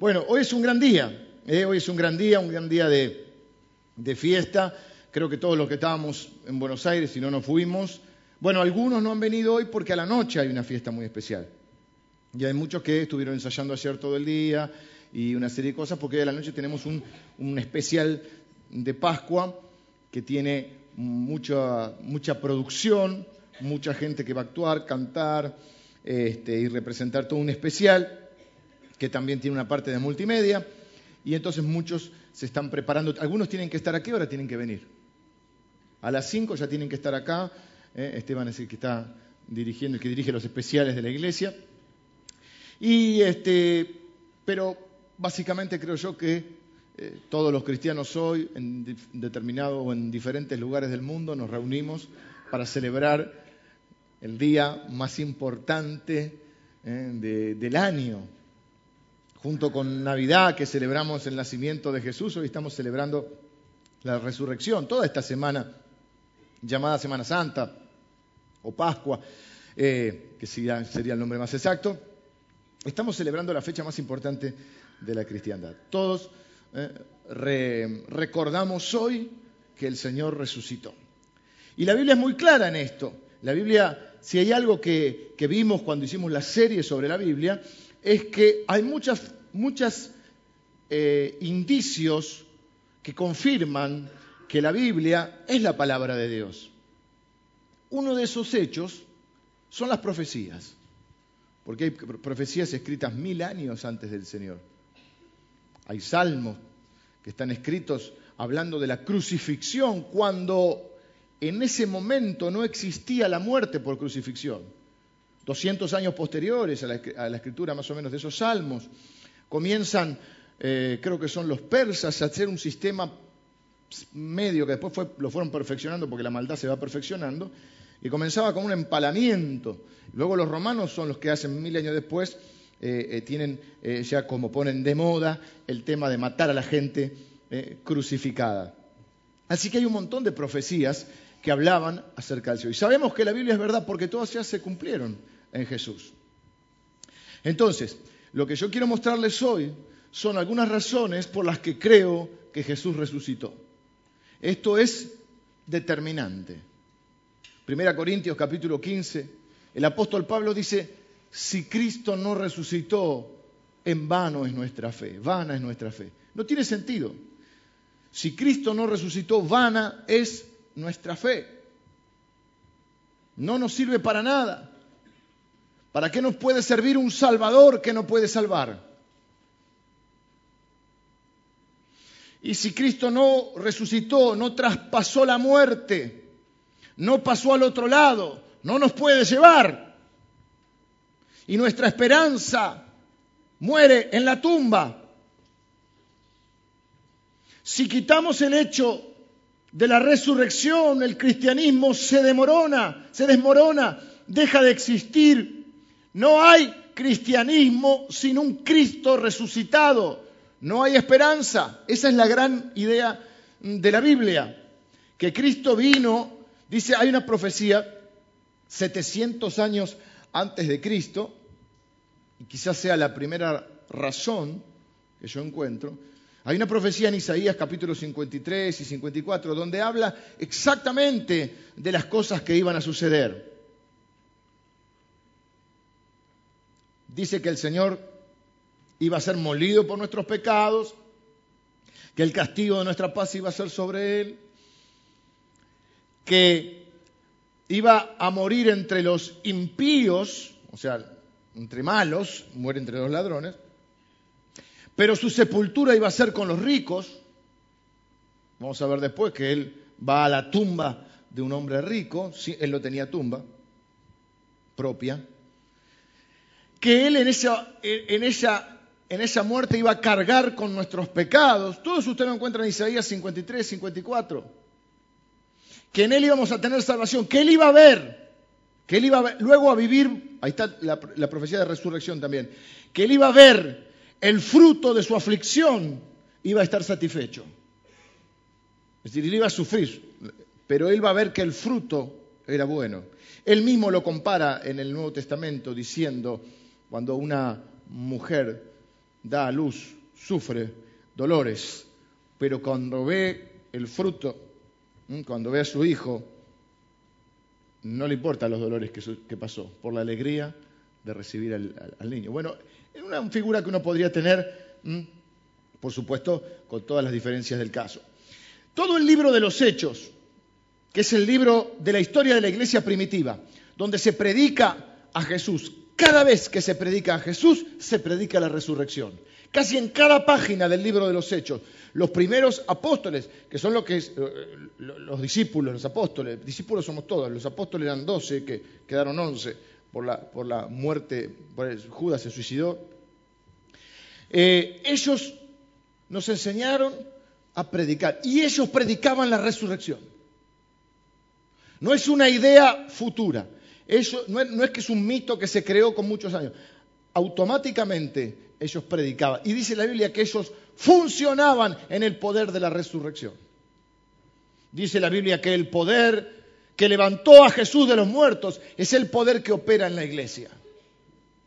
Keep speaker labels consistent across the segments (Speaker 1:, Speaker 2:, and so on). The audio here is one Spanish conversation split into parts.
Speaker 1: Bueno, hoy es un gran día, ¿eh? hoy es un gran día, un gran día de, fiesta. Creo que todos los que estábamos en Buenos Aires, si no nos fuimos, bueno, algunos no han venido hoy porque a la noche hay una fiesta muy especial. Y hay muchos que estuvieron ensayando ayer todo el día y una serie de cosas, porque hoy a la noche tenemos un, un especial de Pascua que tiene mucha, mucha producción, mucha gente que va a actuar, cantar este, y representar todo un especial que también tiene una parte de multimedia, y entonces muchos se están preparando. Algunos tienen que estar aquí, ahora tienen que venir. A las 5 ya tienen que estar acá. ¿eh? Esteban es el que está dirigiendo, el que dirige los especiales de la iglesia. Y este, pero básicamente creo yo que eh, todos los cristianos hoy, en determinado o en diferentes lugares del mundo, nos reunimos para celebrar el día más importante ¿eh? del año, junto con Navidad, que celebramos el nacimiento de Jesús, hoy estamos celebrando la resurrección, toda esta semana llamada Semana Santa o Pascua, eh, que sería, el nombre más exacto, estamos celebrando la fecha más importante de la cristiandad. Todos eh, recordamos hoy que el Señor resucitó. Y la Biblia es muy clara en esto. La Biblia, si hay algo que, que vimos cuando hicimos la serie sobre la Biblia, es que hay muchos muchas, eh, indicios que confirman que la Biblia es la palabra de Dios. Uno de esos hechos son las profecías, porque hay profecías escritas mil años antes del Señor. Hay salmos que están escritos hablando de la crucifixión cuando en ese momento no existía la muerte por crucifixión. 200 años posteriores a la, escritura más o menos de esos salmos, comienzan, eh, creo que son los persas, a hacer un sistema medio que después lo fueron perfeccionando porque la maldad se va perfeccionando, y comenzaba con un empalamiento. Luego los romanos son los que hacen mil años después, eh, eh, tienen ya como ponen de moda el tema de matar a la gente crucificada. Así que hay un montón de profecías que hablaban acerca del cielo. Y sabemos que la Biblia es verdad porque todas ya se cumplieron en Jesús. Entonces, lo que yo quiero mostrarles hoy son algunas razones por las que creo que Jesús resucitó. Esto es determinante. Primera Corintios capítulo 15, el apóstol Pablo dice, si Cristo no resucitó, en vano es nuestra fe, vana es nuestra fe. No tiene sentido. Si Cristo no resucitó, vana es nuestra fe. No nos sirve para nada. ¿Para qué nos puede servir un Salvador que no puede salvar? Y si Cristo no resucitó, no traspasó la muerte, no pasó al otro lado, no nos puede llevar. Y nuestra esperanza muere en la tumba. Si quitamos el hecho de la resurrección, el cristianismo se demorona, se desmorona, deja de existir no hay cristianismo sin un Cristo resucitado. No hay esperanza. Esa es la gran idea de la Biblia. Que Cristo vino, dice, hay una profecía 700 años antes de Cristo, y quizás sea la primera razón que yo encuentro. Hay una profecía en Isaías capítulo 53 y 54 donde habla exactamente de las cosas que iban a suceder. dice que el Señor iba a ser molido por nuestros pecados, que el castigo de nuestra paz iba a ser sobre él, que iba a morir entre los impíos, o sea, entre malos, muere entre los ladrones, pero su sepultura iba a ser con los ricos. Vamos a ver después que él va a la tumba de un hombre rico, él no tenía tumba propia, que Él en esa, en esa, en esa muerte iba a cargar con nuestros pecados. Todos ustedes lo encuentran en Isaías 53, 54. Que en Él íbamos a tener salvación, que Él iba a ver, que Él iba luego a vivir, ahí está la, la profecía de resurrección también, que Él iba a ver el fruto de su aflicción, iba a estar satisfecho. Es decir, Él iba a sufrir, pero Él va a ver que el fruto era bueno. Él mismo lo compara en el Nuevo Testamento diciendo, cuando una mujer da a luz, sufre dolores, pero cuando ve el fruto, cuando ve a su hijo, no le importan los dolores que, pasó, por la alegría de recibir al, niño. Bueno, es una figura que uno podría tener, por supuesto, con todas las diferencias del caso. Todo el libro de los Hechos, que es el libro de la historia de la iglesia primitiva, donde se predica a Jesús. Cada vez que se predica a Jesús, se predica la resurrección. Casi en cada página del libro de los Hechos, los primeros apóstoles, que son que eh, los discípulos, los apóstoles, discípulos somos todos, los apóstoles eran doce, que quedaron once por la, por la muerte, por Judas se suicidó. Eh, ellos nos enseñaron a predicar y ellos predicaban la resurrección. No es una idea futura, eso no es, que es un mito que se creó con muchos años. Automáticamente ellos predicaban. Y dice la Biblia que ellos funcionaban en el poder de la resurrección. Dice la Biblia que el poder que levantó a Jesús de los muertos es el poder que opera en la iglesia.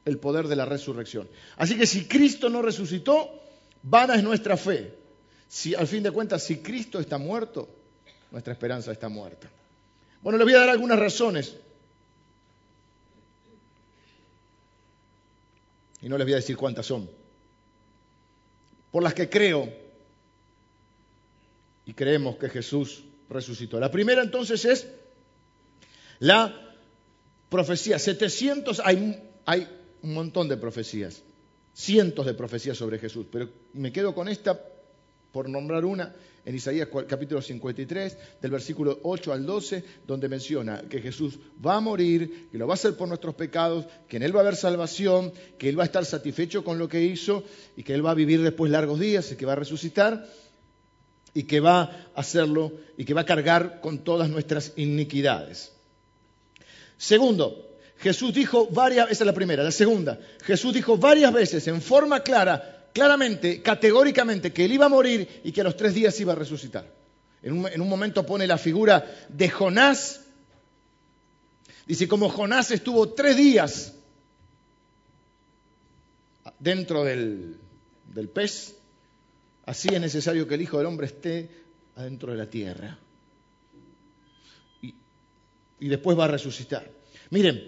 Speaker 1: El poder de la resurrección. Así que si Cristo no resucitó, vana es nuestra fe. Si, al fin de cuentas, si Cristo está muerto, nuestra esperanza está muerta. Bueno, le voy a dar algunas razones y no les voy a decir cuántas son, por las que creo y creemos que Jesús resucitó. La primera entonces es la profecía. 700, hay, un montón de profecías, cientos de profecías sobre Jesús, pero me quedo con esta por nombrar una, en Isaías capítulo 53, del versículo 8 al 12, donde menciona que Jesús va a morir, que lo va a hacer por nuestros pecados, que en Él va a haber salvación, que Él va a estar satisfecho con lo que hizo y que Él va a vivir después largos días y que va a resucitar y que va a hacerlo y que va a cargar con todas nuestras iniquidades. Segundo, Jesús dijo varias, esa es la primera, la segunda, Jesús dijo varias veces en forma clara claramente, categóricamente, que él iba a morir y que a los tres días iba a resucitar. En un, momento pone la figura de Jonás. Dice, como Jonás estuvo tres días dentro del, pez, así es necesario que el Hijo del Hombre esté adentro de la tierra. Y, después va a resucitar. Miren,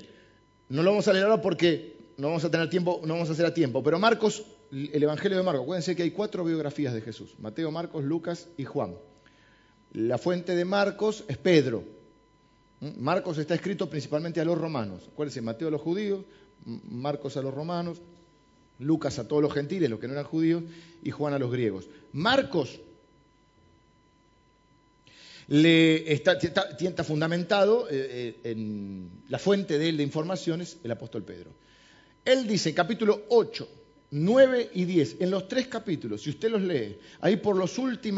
Speaker 1: no lo vamos a leer ahora porque no vamos a tener tiempo, no vamos a hacer a tiempo, pero Marcos el Evangelio de Marcos. Acuérdense que hay cuatro biografías de Jesús, Mateo, Marcos, Lucas y Juan. La fuente de Marcos es Pedro. ¿Mm? Marcos está escrito principalmente a los romanos. Acuérdense, Mateo a los judíos, Marcos a los romanos, Lucas a todos los gentiles, los que no eran judíos, y Juan a los griegos. Marcos le está, fundamentado eh, eh, en la fuente de él de informaciones, el apóstol Pedro. Él dice, capítulo 8, 9 y 10, en los tres capítulos, si usted los lee, ahí por los,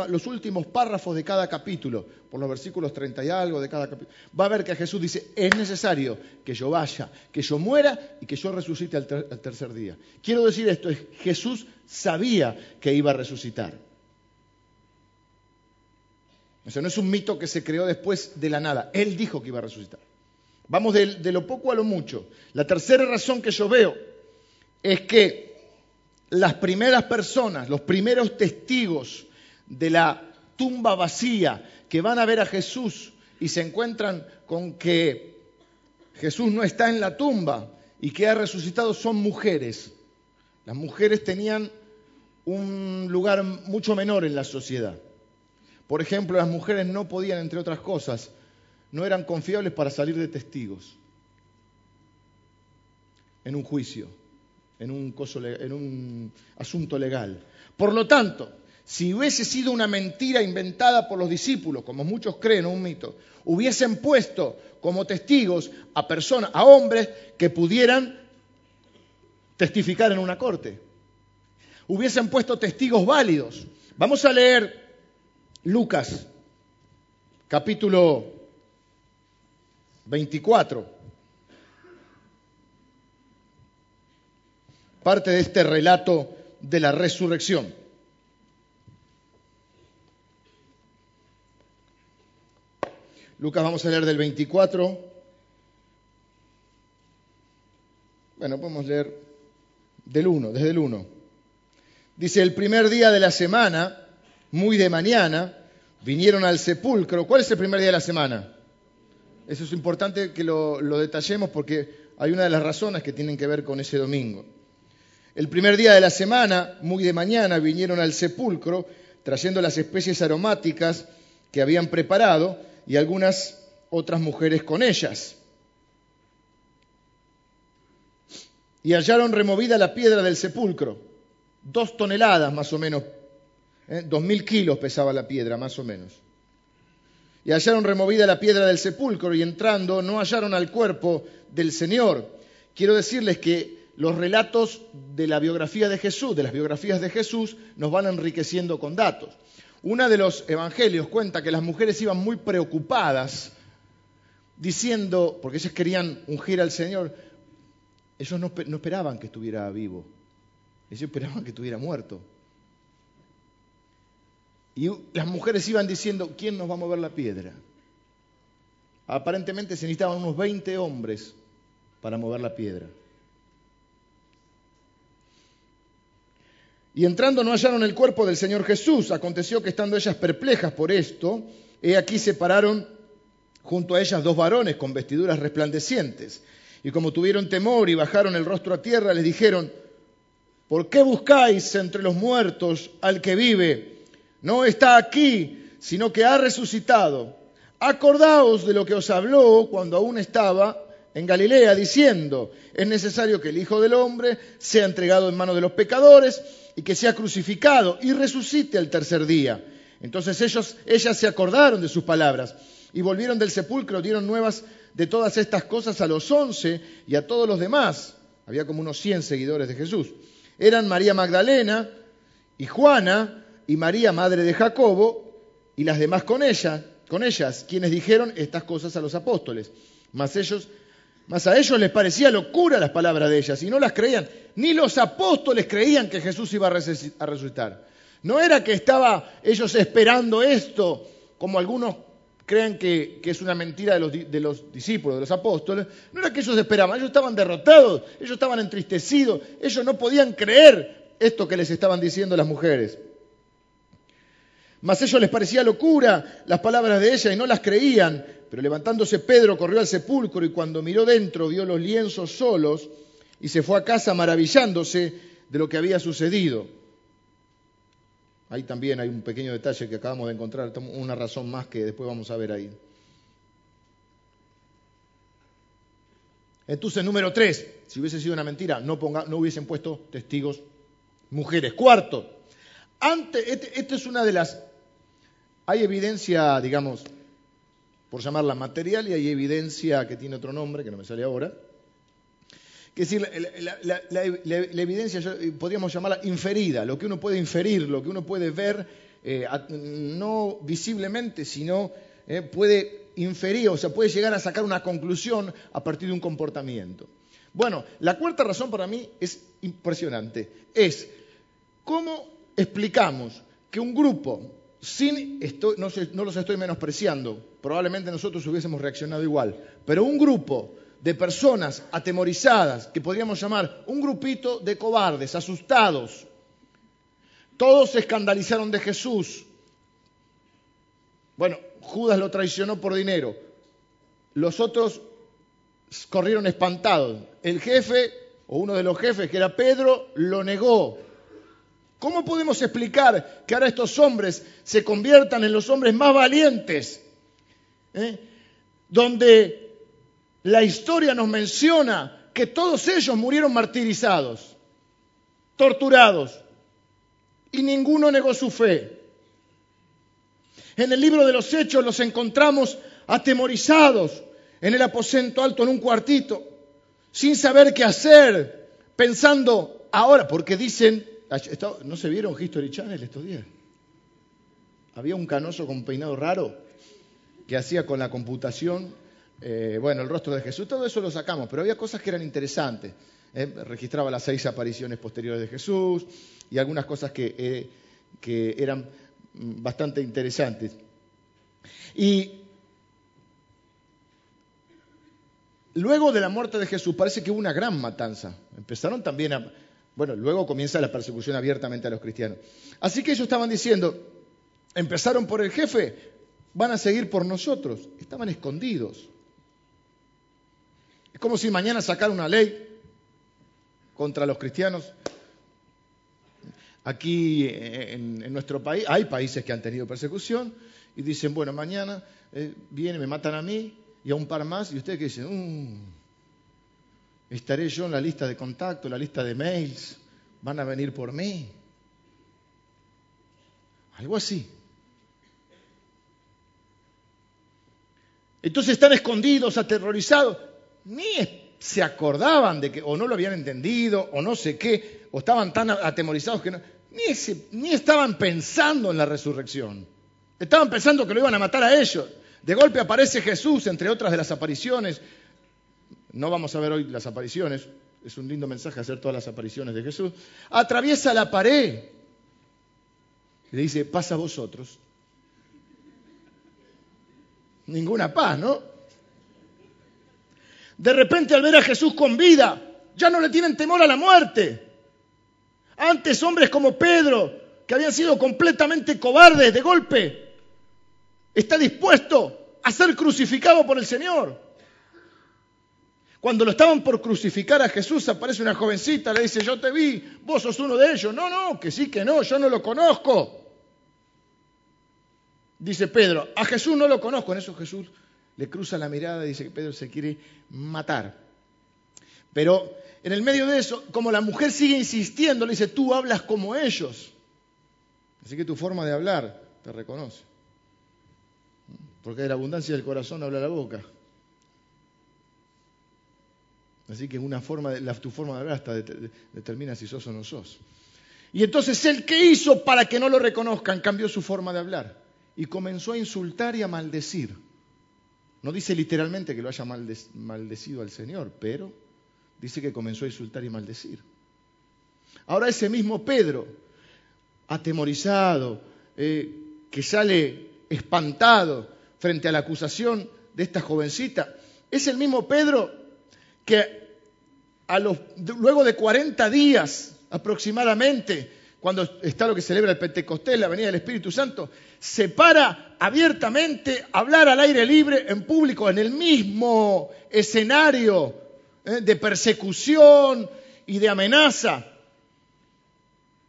Speaker 1: los últimos párrafos de cada capítulo, por los versículos 30 y algo de cada capítulo, va a ver que Jesús dice, es necesario que yo vaya, que yo muera y que yo resucite al, tercer día. Quiero decir esto, es, Jesús sabía que iba a resucitar. Eso no es un mito que se creó después de la nada, Él dijo que iba a resucitar. Vamos de lo poco a lo mucho. La tercera razón que yo veo es que las primeras personas, los primeros testigos de la tumba vacía que van a ver a Jesús y se encuentran con que Jesús no está en la tumba y que ha resucitado son mujeres. Las mujeres tenían un lugar mucho menor en la sociedad. Por ejemplo, las mujeres no podían, entre otras cosas, no eran confiables para salir de testigos en un juicio en un, asunto legal. Por lo tanto, si hubiese sido una mentira inventada por los discípulos, como muchos creen, un mito, hubiesen puesto como testigos a personas, a hombres que pudieran testificar en una corte. Hubiesen puesto testigos válidos. Vamos a leer Lucas, capítulo 24. parte de este relato de la resurrección. Lucas vamos a leer del 24. Bueno, podemos leer del 1, desde el 1. Dice, el primer día de la semana, muy de mañana, vinieron al sepulcro. ¿Cuál es el primer día de la semana? Eso es importante que lo, detallemos porque hay una de las razones que tienen que ver con ese domingo. El primer día de la semana, muy de mañana, vinieron al sepulcro trayendo las especies aromáticas que habían preparado y algunas otras mujeres con ellas. Y hallaron removida la piedra del sepulcro, dos toneladas más o menos, ¿eh? dos mil kilos pesaba la piedra más o menos. Y hallaron removida la piedra del sepulcro y entrando no hallaron al cuerpo del Señor. Quiero decirles que los relatos de la biografía de Jesús, de las biografías de Jesús, nos van enriqueciendo con datos. Una de los evangelios cuenta que las mujeres iban muy preocupadas diciendo, porque ellas querían ungir al Señor, ellos no, no esperaban que estuviera vivo, ellos esperaban que estuviera muerto. Y las mujeres iban diciendo, ¿quién nos va a mover la piedra? Aparentemente se necesitaban unos 20 hombres para mover la piedra. Y entrando no hallaron el cuerpo del Señor Jesús. Aconteció que estando ellas perplejas por esto, he aquí se pararon junto a ellas dos varones con vestiduras resplandecientes. Y como tuvieron temor y bajaron el rostro a tierra, les dijeron, ¿por qué buscáis entre los muertos al que vive? No está aquí, sino que ha resucitado. Acordaos de lo que os habló cuando aún estaba en Galilea, diciendo, es necesario que el Hijo del Hombre sea entregado en manos de los pecadores y que sea crucificado y resucite al tercer día. Entonces ellos, ellas se acordaron de sus palabras y volvieron del sepulcro, dieron nuevas de todas estas cosas a los once y a todos los demás. Había como unos cien seguidores de Jesús. Eran María Magdalena y Juana y María, madre de Jacobo, y las demás con ella, con ellas, quienes dijeron estas cosas a los apóstoles. Mas a ellos les parecía locura las palabras de ellas y no las creían. Ni los apóstoles creían que Jesús iba a resucitar. No era que estaba ellos esperando esto, como algunos creen que, es una mentira de los, de los, discípulos, de los apóstoles. No era que ellos esperaban, ellos estaban derrotados, ellos estaban entristecidos, ellos no podían creer esto que les estaban diciendo las mujeres. Mas ellos les parecía locura las palabras de ella y no las creían. Pero levantándose Pedro corrió al sepulcro y cuando miró dentro vio los lienzos solos y se fue a casa maravillándose de lo que había sucedido. Ahí también hay un pequeño detalle que acabamos de encontrar, una razón más que después vamos a ver ahí. Entonces, número tres, si hubiese sido una mentira, no, no hubiesen puesto testigos mujeres. Cuarto, ante, esta este es una de las... Hay evidencia, digamos, por llamarla material, y hay evidencia que tiene otro nombre, que no me sale ahora. Que es decir, la, evidencia podríamos llamarla inferida, lo que uno puede inferir, lo que uno puede ver, eh, no visiblemente, sino eh, puede inferir, o sea, puede llegar a sacar una conclusión a partir de un comportamiento. Bueno, la cuarta razón para mí es impresionante, es cómo explicamos que un grupo sin, no, los estoy menospreciando, probablemente nosotros hubiésemos reaccionado igual, pero un grupo de personas atemorizadas, que podríamos llamar un grupito de cobardes, asustados, todos se escandalizaron de Jesús. Bueno, Judas lo traicionó por dinero, los otros corrieron espantados. El jefe, o uno de los jefes, que era Pedro, lo negó. ¿Cómo podemos explicar que ahora estos hombres se conviertan en los hombres más valientes? ¿Eh? Donde la historia nos menciona que todos ellos murieron martirizados, torturados, y ninguno negó su fe. En el libro de los Hechos los encontramos atemorizados en el aposento alto en un cuartito, sin saber qué hacer, pensando ahora, porque dicen ¿No se vieron History Channel estos días? Había un canoso con peinado raro que hacía con la computación, eh, bueno, el rostro de Jesús, todo eso lo sacamos, pero había cosas que eran interesantes. Eh, registraba las seis apariciones posteriores de Jesús y algunas cosas que, eh, que eran bastante interesantes. Y luego de la muerte de Jesús parece que hubo una gran matanza. Empezaron también a Bueno, luego comienza la persecución abiertamente a los cristianos. Así que ellos estaban diciendo, empezaron por el jefe, van a seguir por nosotros. Estaban escondidos. Es como si mañana sacara una ley contra los cristianos. Aquí en, nuestro país hay países que han tenido persecución y dicen, bueno, mañana eh, vienen, me matan a mí y a un par más y ustedes que dicen, mm, estaré yo en la lista de contacto, la lista de mails, van a venir por mí. Algo así. Entonces están escondidos, aterrorizados ni se acordaban de que, o no lo habían entendido, o no sé qué, o estaban tan atemorizados que no, ni, ni estaban pensando en la resurrección. Estaban pensando que lo iban a matar a ellos. De golpe aparece Jesús, entre otras de las apariciones. No vamos a ver hoy las apariciones, es un lindo mensaje hacer todas las apariciones de Jesús. Atraviesa la pared le dice, pasa a vosotros. Ninguna paz, ¿no? De repente al ver a Jesús con vida, ya no le tienen temor a la muerte. Antes hombres como Pedro, que habían sido completamente cobardes de golpe, está dispuesto a ser crucificado por el Señor. Cuando lo estaban por crucificar a Jesús, aparece una jovencita, le dice, yo te vi, vos sos uno de ellos. No, no, que sí, que no, yo no lo conozco. Dice Pedro, a Jesús no lo conozco. En eso Jesús le cruza la mirada y dice que Pedro se quiere matar. Pero en el medio de eso, como la mujer sigue insistiendo, le dice, tú hablas como ellos. Así que tu forma de hablar te reconoce. Porque de la abundancia del corazón habla la boca. Así que una forma de, tu forma de hablar hasta determina si sos o no sos. Y entonces el que hizo para que no lo reconozcan cambió su forma de hablar y comenzó a insultar y a maldecir. No dice literalmente que lo haya maldecido al Señor, pero dice que comenzó a insultar y maldecir. Ahora ese mismo Pedro, atemorizado, eh, que sale espantado frente a la acusación de esta jovencita, es el mismo Pedro que a luego de 40 días aproximadamente cuando está lo que celebra el Pentecostés, la venida del Espíritu Santo, se para abiertamente a hablar al aire libre en público, en el mismo escenario ¿eh? de persecución y de amenaza.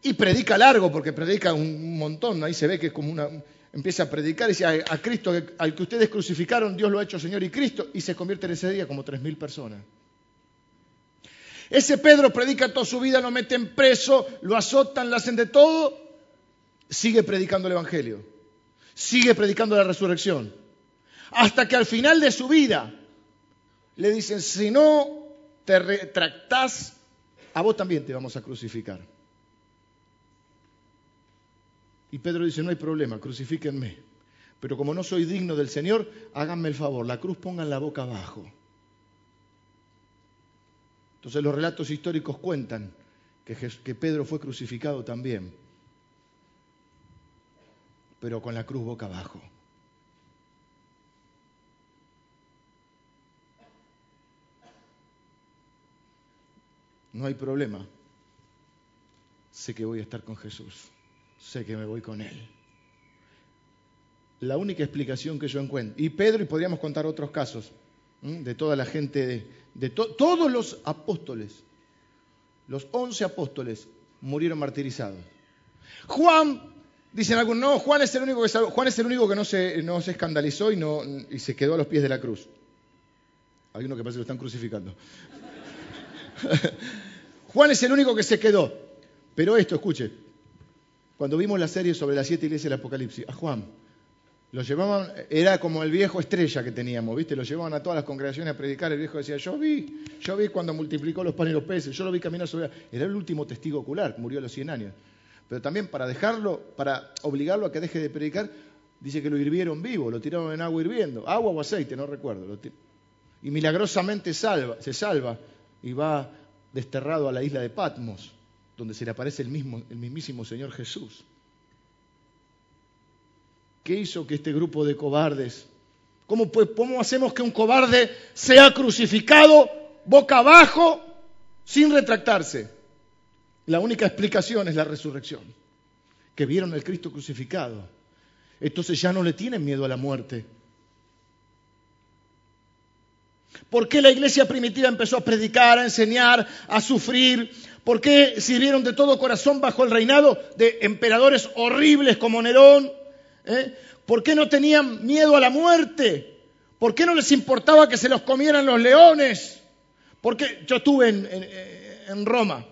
Speaker 1: Y predica largo, porque predica un montón, ahí se ve que es como una... Empieza a predicar y dice, a, Cristo, al que ustedes crucificaron, Dios lo ha hecho Señor y Cristo, y se convierte en ese día como tres mil personas. Ese Pedro predica toda su vida, lo meten preso, lo azotan, lo hacen de todo, sigue predicando el Evangelio, sigue predicando la resurrección, hasta que al final de su vida le dicen, si no te retractás, a vos también te vamos a crucificar. Y Pedro dice, no hay problema, crucifíquenme. Pero como no soy digno del Señor, háganme el favor, la cruz pongan la boca abajo. Entonces los relatos históricos cuentan que, Pedro fue crucificado también, pero con la cruz boca abajo. No hay problema. Sé que voy a estar con Jesús. Sé que me voy con Él. La única explicación que yo encuentro, y Pedro, y podríamos contar otros casos, de toda la gente, de, todos los apóstoles, los once apóstoles murieron martirizados. Juan, dicen algunos, no, Juan es el único que, Juan es el único que no, se, no se escandalizó y, no, y se quedó a los pies de la cruz. Hay uno que parece que lo están crucificando. Juan es el único que se quedó. Pero esto, escuche, cuando vimos la serie sobre las siete iglesias del Apocalipsis, a Juan lo llevaban, era como el viejo estrella que teníamos, ¿viste? Lo llevaban a todas las congregaciones a predicar. El viejo decía, yo vi, yo vi cuando multiplicó los panes y los peces, yo lo vi caminar sobre... Era el último testigo ocular, murió a los 100 años. Pero también para dejarlo, para obligarlo a que deje de predicar, dice que lo hirvieron vivo, lo tiraron en agua hirviendo, agua o aceite, no recuerdo. Y milagrosamente salva, se salva y va desterrado a la isla de Patmos, donde se le aparece el, mismo, el mismísimo Señor Jesús. ¿Qué hizo que este grupo de cobardes? ¿Cómo, pues, ¿Cómo hacemos que un cobarde sea crucificado boca abajo sin retractarse? La única explicación es la resurrección, que vieron al Cristo crucificado. Entonces ya no le tienen miedo a la muerte. ¿Por qué la iglesia primitiva empezó a predicar, a enseñar, a sufrir? ¿Por qué sirvieron de todo corazón bajo el reinado de emperadores horribles como Nerón? ¿Eh? ¿Por qué no tenían miedo a la muerte? ¿Por qué no les importaba que se los comieran los leones? Porque yo estuve en, Roma.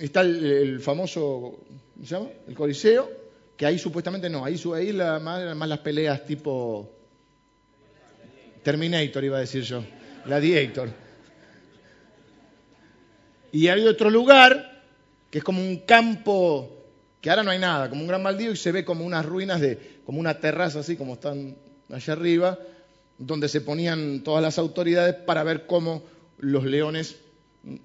Speaker 1: Está el, famoso, ¿cómo se llama? El Coliseo, que ahí supuestamente no, ahí, ahí la, más, las peleas tipo Terminator iba a decir yo, Gladiator. Y hay otro lugar que es como un campo que ahora no hay nada, como un gran baldío y se ve como unas ruinas de, como una terraza así como están allá arriba, donde se ponían todas las autoridades para ver cómo los leones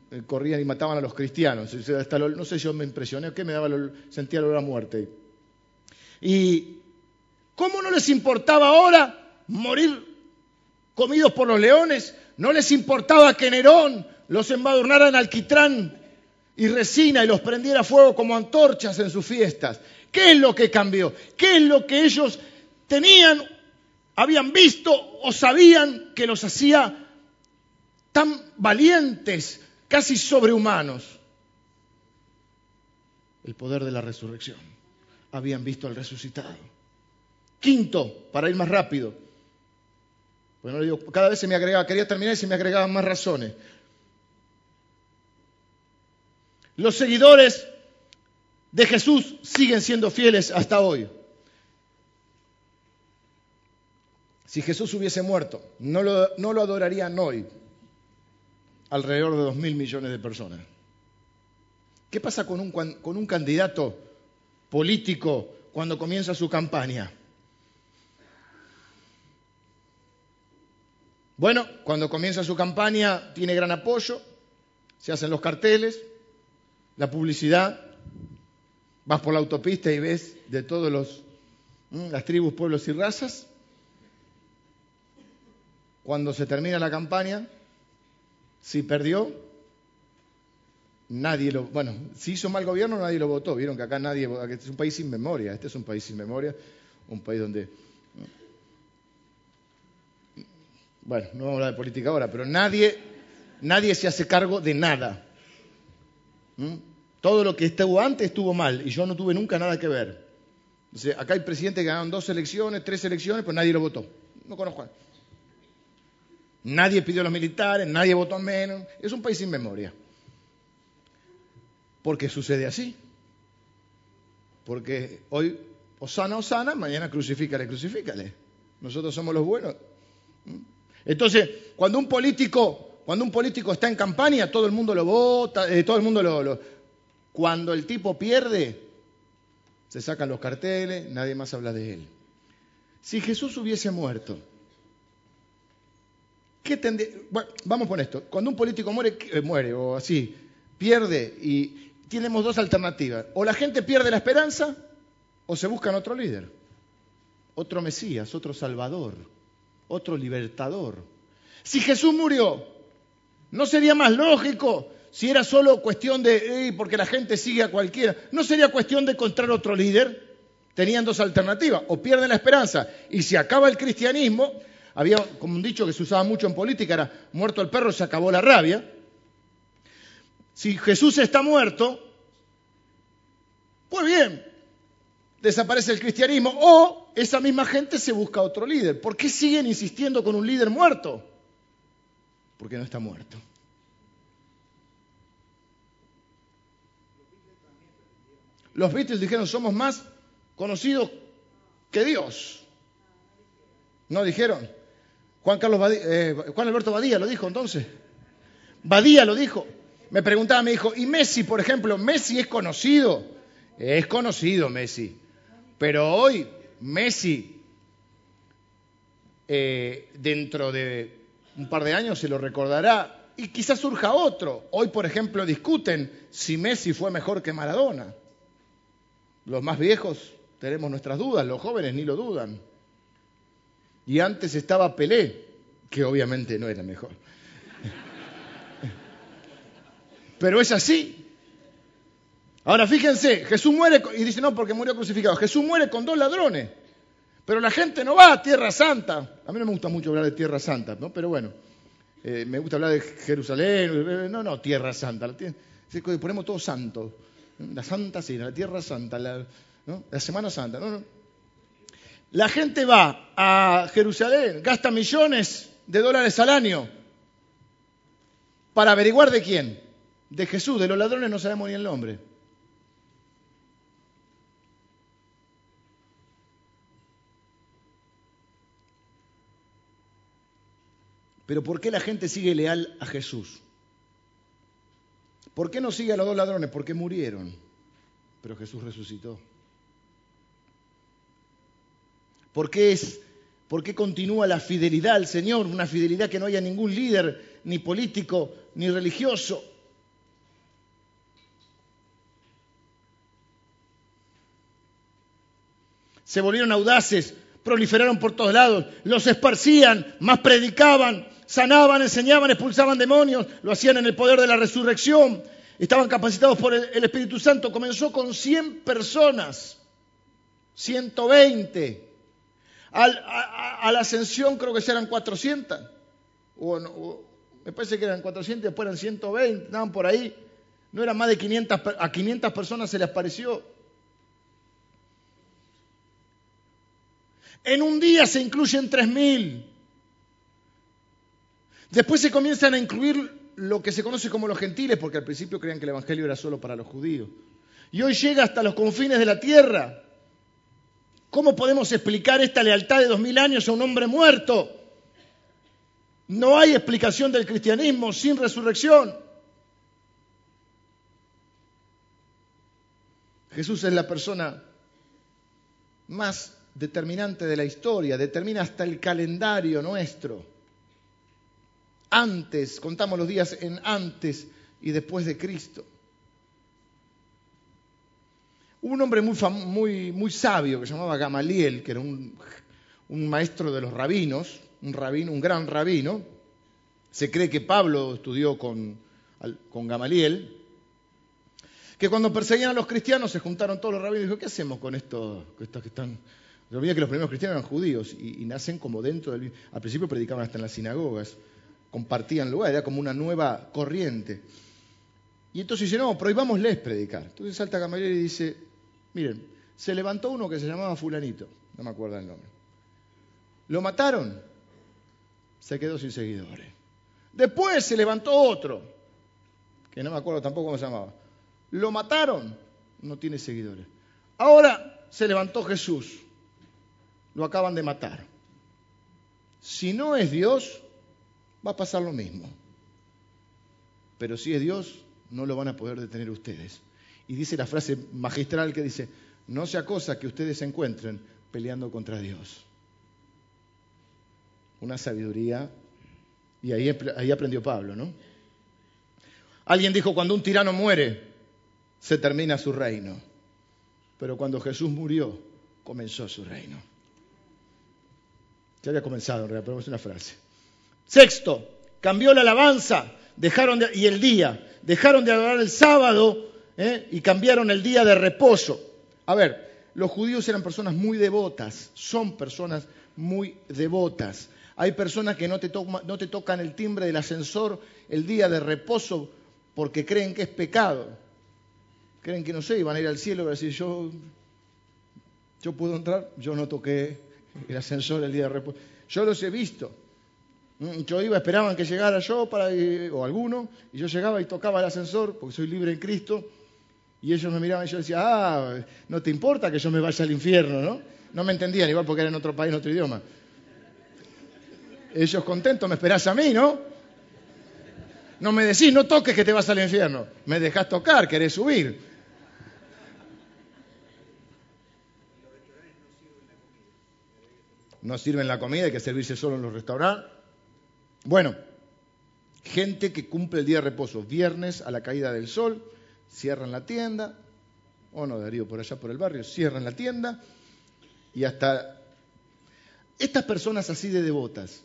Speaker 1: eh, corrían y mataban a los cristianos. no sé, yo me impresioné, que me daba, sentía el olor a muerte. Y ¿cómo no les importaba ahora morir comidos por los leones, no les importaba que Nerón los embadurnara en alquitrán y resina y los prendiera fuego como antorchas en sus fiestas. ¿Qué es lo que cambió? ¿Qué es lo que ellos tenían, habían visto o sabían que los hacía tan valientes, casi sobrehumanos? El poder de la resurrección. Habían visto al resucitado. Quinto, para ir más rápido, cada vez se me agregaba, quería terminar y se me agregaban más razones. Los seguidores de Jesús siguen siendo fieles hasta hoy. Si Jesús hubiese muerto, no lo, adorarían hoy alrededor de dos mil millones de personas. ¿Qué pasa con un, con un candidato político cuando comienza su campaña? Bueno, cuando comienza su campaña tiene gran apoyo, se hacen los carteles, la publicidad, vas por la autopista y ves de todos los las tribus, pueblos y razas. Cuando se termina la campaña, si perdió, nadie lo, bueno, si hizo mal gobierno nadie lo votó. Vieron que acá nadie, este es un país sin memoria, este es un país sin memoria, un país donde bueno, no vamos a hablar de política ahora, pero nadie, nadie se hace cargo de nada. ¿Mm? Todo lo que estuvo antes estuvo mal y yo no tuve nunca nada que ver. acá hay presidentes que ganaron dos elecciones, tres elecciones, pero nadie lo votó. No conozco a Nadie pidió a los militares, nadie votó menos. Es un país sin memoria. ¿Por qué sucede así? Porque hoy Osana, Osana, mañana crucifícale, crucifícale. Nosotros somos los buenos. ¿Mm? Entonces, cuando un político, cuando un político está en campaña, todo el mundo lo vota, eh, todo el mundo lo, Cuando el tipo pierde, se sacan los carteles, nadie más habla de él. Si Jesús hubiese muerto, ¿qué tendría? Bueno, vamos con esto. Cuando un político muere, eh, muere o así, pierde y tenemos dos alternativas. O la gente pierde la esperanza o se buscan otro líder, otro Mesías, otro Salvador otro libertador. Si Jesús murió, ¿no sería más lógico si era solo cuestión de, porque la gente sigue a cualquiera, ¿no sería cuestión de encontrar otro líder? Tenían dos alternativas, o pierden la esperanza y se acaba el cristianismo, había como un dicho que se usaba mucho en política, era muerto el perro, se acabó la rabia. Si Jesús está muerto, pues bien, desaparece el cristianismo o esa misma gente se busca otro líder. ¿Por qué siguen insistiendo con un líder muerto? Porque no está muerto. Los Beatles dijeron, somos más conocidos que Dios. ¿No dijeron? Juan, Carlos eh, Juan Alberto Badía lo dijo entonces. Badía lo dijo. Me preguntaba, me dijo, ¿y Messi, por ejemplo? ¿Messi es conocido? Es conocido Messi. Pero hoy Messi, eh, dentro de un par de años se lo recordará y quizás surja otro. Hoy, por ejemplo, discuten si Messi fue mejor que Maradona. Los más viejos tenemos nuestras dudas, los jóvenes ni lo dudan. Y antes estaba Pelé, que obviamente no era mejor. Pero es así. Ahora fíjense, Jesús muere y dice, no, porque murió crucificado. Jesús muere con dos ladrones. Pero la gente no va a Tierra Santa. A mí no me gusta mucho hablar de Tierra Santa, ¿no? Pero bueno, eh, me gusta hablar de Jerusalén. No, no, Tierra Santa. Ponemos todo santo. La Santa Cena, la Tierra Santa, la, la Semana Santa. No, no. La gente va a Jerusalén, gasta millones de dólares al año para averiguar de quién. De Jesús, de los ladrones no sabemos ni el nombre. Pero ¿por qué la gente sigue leal a Jesús? ¿Por qué no sigue a los dos ladrones? Porque murieron, pero Jesús resucitó. ¿Por qué, es, ¿Por qué continúa la fidelidad al Señor? Una fidelidad que no haya ningún líder, ni político, ni religioso. Se volvieron audaces, proliferaron por todos lados, los esparcían, más predicaban, sanaban, enseñaban, expulsaban demonios, lo hacían en el poder de la resurrección, estaban capacitados por el, Espíritu Santo. Comenzó con 100 personas, 120. a, la ascensión creo que eran 400, o, me parece que eran 400, después eran 120, estaban por ahí. No eran más de 500, a 500 personas se les apareció. En un día se incluyen 3.000. Después se comienzan a incluir lo que se conoce como los gentiles, porque al principio creían que el Evangelio era solo para los judíos. Y hoy llega hasta los confines de la tierra. ¿Cómo podemos explicar esta lealtad de dos mil años a un hombre muerto? No hay explicación del cristianismo sin resurrección. Jesús es la persona más determinante de la historia, determina hasta el calendario nuestro antes, contamos los días en antes y después de Cristo. Hubo un hombre muy, sabio que se llamaba Gamaliel, que era un, maestro de los rabinos, un rabino, un gran rabino. Se cree que Pablo estudió con, con Gamaliel, que cuando perseguían a los cristianos se juntaron todos los rabinos y dijo, ¿qué hacemos con estos, estos que están... Yo que los primeros cristianos eran judíos y, y, nacen como dentro del... Al principio predicaban hasta en las sinagogas compartían lugar, era como una nueva corriente. Y entonces dice, no, prohibámosles predicar. Entonces salta Gamaliel y dice, miren, se levantó uno que se llamaba fulanito, no me acuerdo el nombre. Lo mataron, se quedó sin seguidores. Después se levantó otro, que no me acuerdo tampoco cómo se llamaba. Lo mataron, no tiene seguidores. Ahora se levantó Jesús, lo acaban de matar. Si no es Dios, va a pasar lo mismo. Pero si es Dios, no lo van a poder detener ustedes. Y dice la frase magistral que dice, no sea cosa que ustedes se encuentren peleando contra Dios. Una sabiduría, y ahí, ahí aprendió Pablo, ¿no? Alguien dijo, cuando un tirano muere, se termina su reino. Pero cuando Jesús murió, comenzó su reino. Ya había comenzado, en realidad, pero es una frase. Sexto, cambió la alabanza dejaron y el día. Dejaron de adorar el sábado ¿eh? y cambiaron el día de reposo. A ver, los judíos eran personas muy devotas, son personas muy devotas. Hay personas que no te, no te tocan el timbre del ascensor el día de reposo porque creen que es pecado. Creen que no sé, y van a ir al cielo y van a decir, yo, yo puedo entrar, yo no toqué el ascensor el día de reposo. Yo los he visto. Mm, yo iba, esperaban que llegara yo para, o alguno, y yo llegaba y tocaba el ascensor, porque soy libre en Cristo, y ellos me miraban y yo decía, ah, no te importa que yo me vaya al infierno, ¿no? No me entendían, igual porque era en otro país, en otro idioma. Ellos contentos, me esperás a mí, ¿no? No me decís, no toques que te vas al infierno. Me dejás tocar, querés subir. No sirven la comida, hay que servirse solo en los restaurantes. Bueno, gente que cumple el día de reposo, viernes a la caída del sol, cierran la tienda, o no, Darío, por allá por el barrio, cierran la tienda y hasta estas personas así de devotas,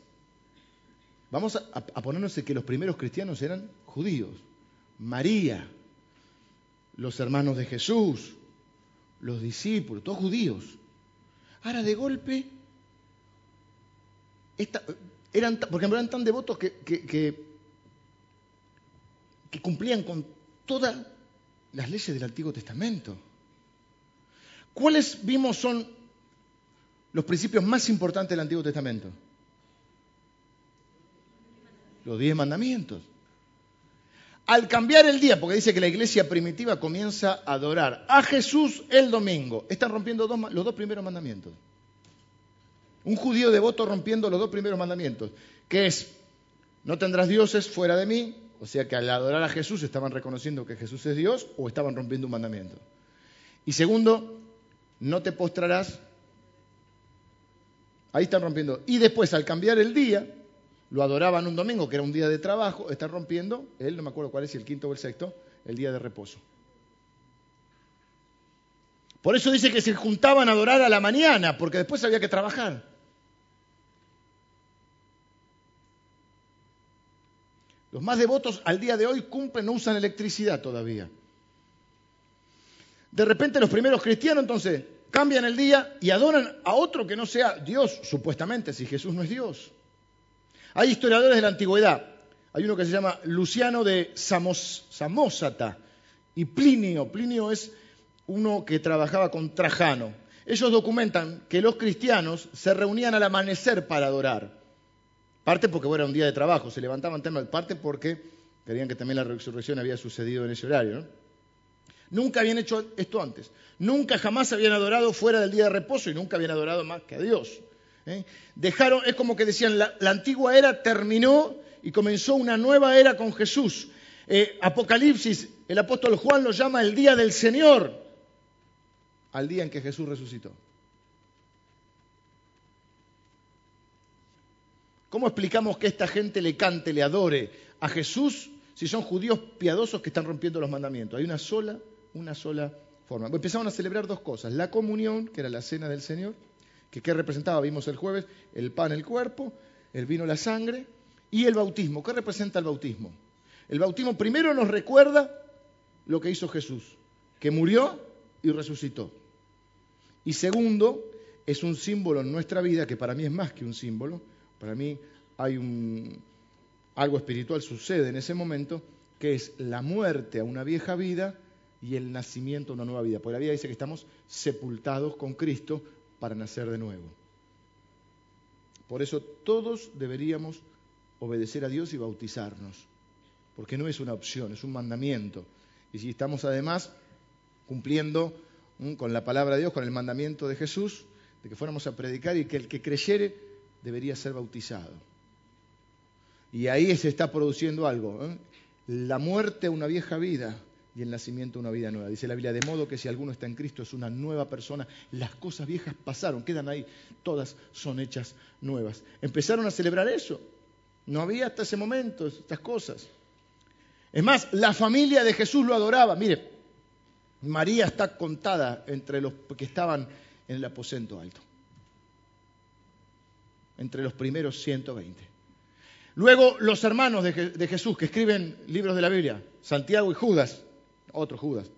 Speaker 1: vamos a, ponernos en que los primeros cristianos eran judíos, María, los hermanos de Jesús, los discípulos, todos judíos. Ahora de golpe, eran, porque eran tan devotos que, que, cumplían con todas las leyes del Antiguo Testamento. ¿Cuáles vimos son los principios más importantes del Antiguo Testamento? Los diez mandamientos. Al cambiar el día, porque dice que la iglesia primitiva comienza a adorar a Jesús el domingo, están rompiendo los dos primeros mandamientos. Un judío devoto rompiendo los dos primeros mandamientos, que es, no tendrás dioses fuera de mí, o sea que al adorar a Jesús estaban reconociendo que Jesús es Dios o estaban rompiendo un mandamiento. Y segundo, no te postrarás. Ahí están rompiendo. Y después, al cambiar el día, lo adoraban un domingo, que era un día de trabajo, están rompiendo, él no me acuerdo cuál es, si el quinto o el sexto, el día de reposo. Por eso dice que se juntaban a adorar a la mañana, porque después había que trabajar. Los más devotos al día de hoy cumplen, no usan electricidad todavía. De repente los primeros cristianos entonces cambian el día y adoran a otro que no sea Dios, supuestamente, si Jesús no es Dios. Hay historiadores de la antigüedad. Hay uno que se llama Luciano de Samosata y Plinio. Plinio es uno que trabajaba con Trajano. Ellos documentan que los cristianos se reunían al amanecer para adorar. Parte porque era un día de trabajo, se levantaban temas, parte porque querían que también la resurrección había sucedido en ese horario. Nunca habían hecho esto antes. Nunca jamás habían adorado fuera del día de reposo y nunca habían adorado más que a Dios. ¿eh? Dejaron, es como que decían, la, antigua era terminó y comenzó una nueva era con Jesús. Eh, Apocalipsis, el apóstol Juan lo llama el día del Señor, al día en que Jesús resucitó. ¿Cómo explicamos que esta gente le cante, le adore a Jesús si son judíos piadosos que están rompiendo los mandamientos? Hay una sola, una sola forma. Empezaron a celebrar dos cosas, la comunión, que era la cena del Señor, que ¿qué representaba? Vimos el jueves, el pan, el cuerpo, el vino, la sangre, y el bautismo. ¿Qué representa el bautismo? El bautismo primero nos recuerda lo que hizo Jesús, que murió y resucitó. Y segundo, es un símbolo en nuestra vida, que para mí es más que un símbolo, para mí hay un, algo espiritual sucede en ese momento, que es la muerte a una vieja vida y el nacimiento a una nueva vida. Porque la vida dice que estamos sepultados con Cristo para nacer de nuevo. Por eso todos deberíamos obedecer a Dios y bautizarnos, porque no es una opción, es un mandamiento. Y si estamos además cumpliendo con la palabra de Dios, con el mandamiento de Jesús, de que fuéramos a predicar y que el que creyere debería ser bautizado. Y ahí se está produciendo algo. ¿eh? La muerte a una vieja vida y el nacimiento de una vida nueva. Dice la Biblia, de modo que si alguno está en Cristo es una nueva persona, las cosas viejas pasaron, quedan ahí, todas son hechas nuevas. Empezaron a celebrar eso. No había hasta ese momento estas cosas. Es más, la familia de Jesús lo adoraba. Mire, María está contada entre los que estaban en el aposento alto. Entre los primeros 120. Luego los hermanos de, Jesús que escriben libros de la Biblia, Santiago y Judas, otro Judas.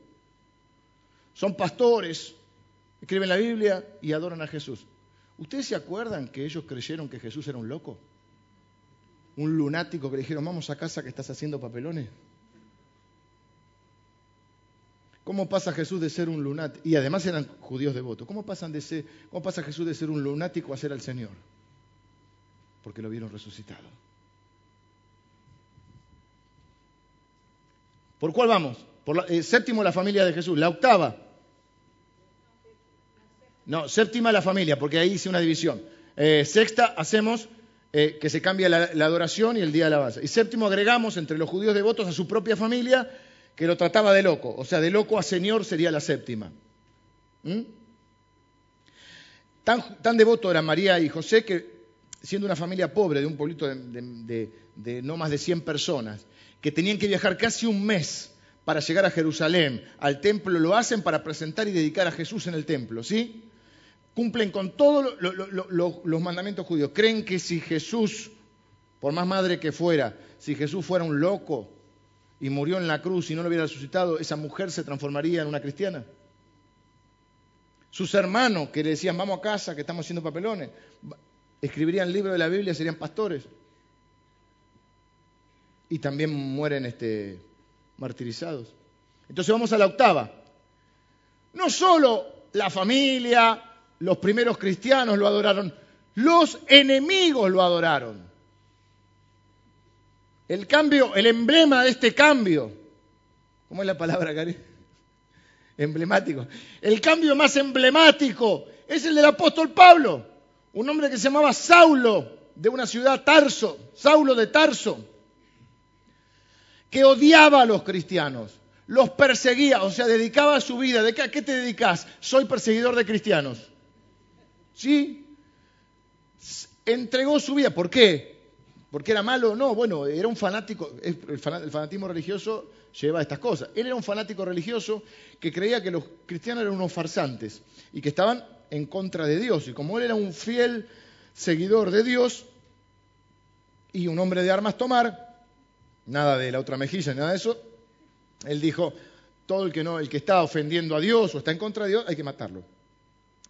Speaker 1: Son pastores, escriben la Biblia y adoran a Jesús. ¿Ustedes se acuerdan que ellos creyeron que Jesús era un loco? Un lunático que le dijeron, vamos a casa que estás haciendo papelones. ¿Cómo pasa Jesús de ser un lunático? Y además eran judíos devotos. ¿Cómo, de ser, ¿Cómo pasa Jesús de ser un lunático a ser al Señor? Porque lo vieron resucitado. ¿Por cuál vamos? Por eh, séptimo, la familia de Jesús. La octava. No, séptima la familia, porque ahí hice una división. Eh, sexta, hacemos eh, que se cambie la, adoración y el día de la base. Y séptimo, agregamos entre los judíos devotos a su propia familia, que lo trataba de loco. O sea, de loco a señor sería la séptima. ¿Mm? Tan, devoto eran María y José que, siendo una familia pobre de un pueblito de, no más de 100 personas, que tenían que viajar casi un mes para llegar a Jerusalén, al templo, lo hacen para presentar y dedicar a Jesús en el templo, ¿sí? Cumplen con todos los mandamientos judíos. Creen que si Jesús, por más madre que fuera, si Jesús fuera un loco, y murió en la cruz y no lo hubiera resucitado, esa mujer se transformaría en una cristiana. Sus hermanos que le decían, vamos a casa, que estamos haciendo papelones, escribirían libros de la Biblia, serían pastores. Y también mueren este, martirizados. Entonces vamos a la octava. No solo la familia, los primeros cristianos lo adoraron, los enemigos lo adoraron. El cambio, el emblema de este cambio, ¿cómo es la palabra? Emblemático. El cambio más emblemático es el del apóstol Pablo, un hombre que se llamaba Saulo, de una ciudad Tarso, Saulo de Tarso, que odiaba a los cristianos, los perseguía, o sea, dedicaba su vida. ¿De qué, ¿A qué te dedicas? Soy perseguidor de cristianos. ¿Sí? Entregó su vida. ¿Por qué? ¿Porque era malo? No, bueno, era un fanático. El fanatismo religioso lleva a estas cosas. Él era un fanático religioso que creía que los cristianos eran unos farsantes y que estaban en contra de Dios. Y como él era un fiel seguidor de Dios y un hombre de armas tomar, nada de la otra mejilla, nada de eso, él dijo, todo el que no, el que está ofendiendo a Dios o está en contra de Dios, hay que matarlo.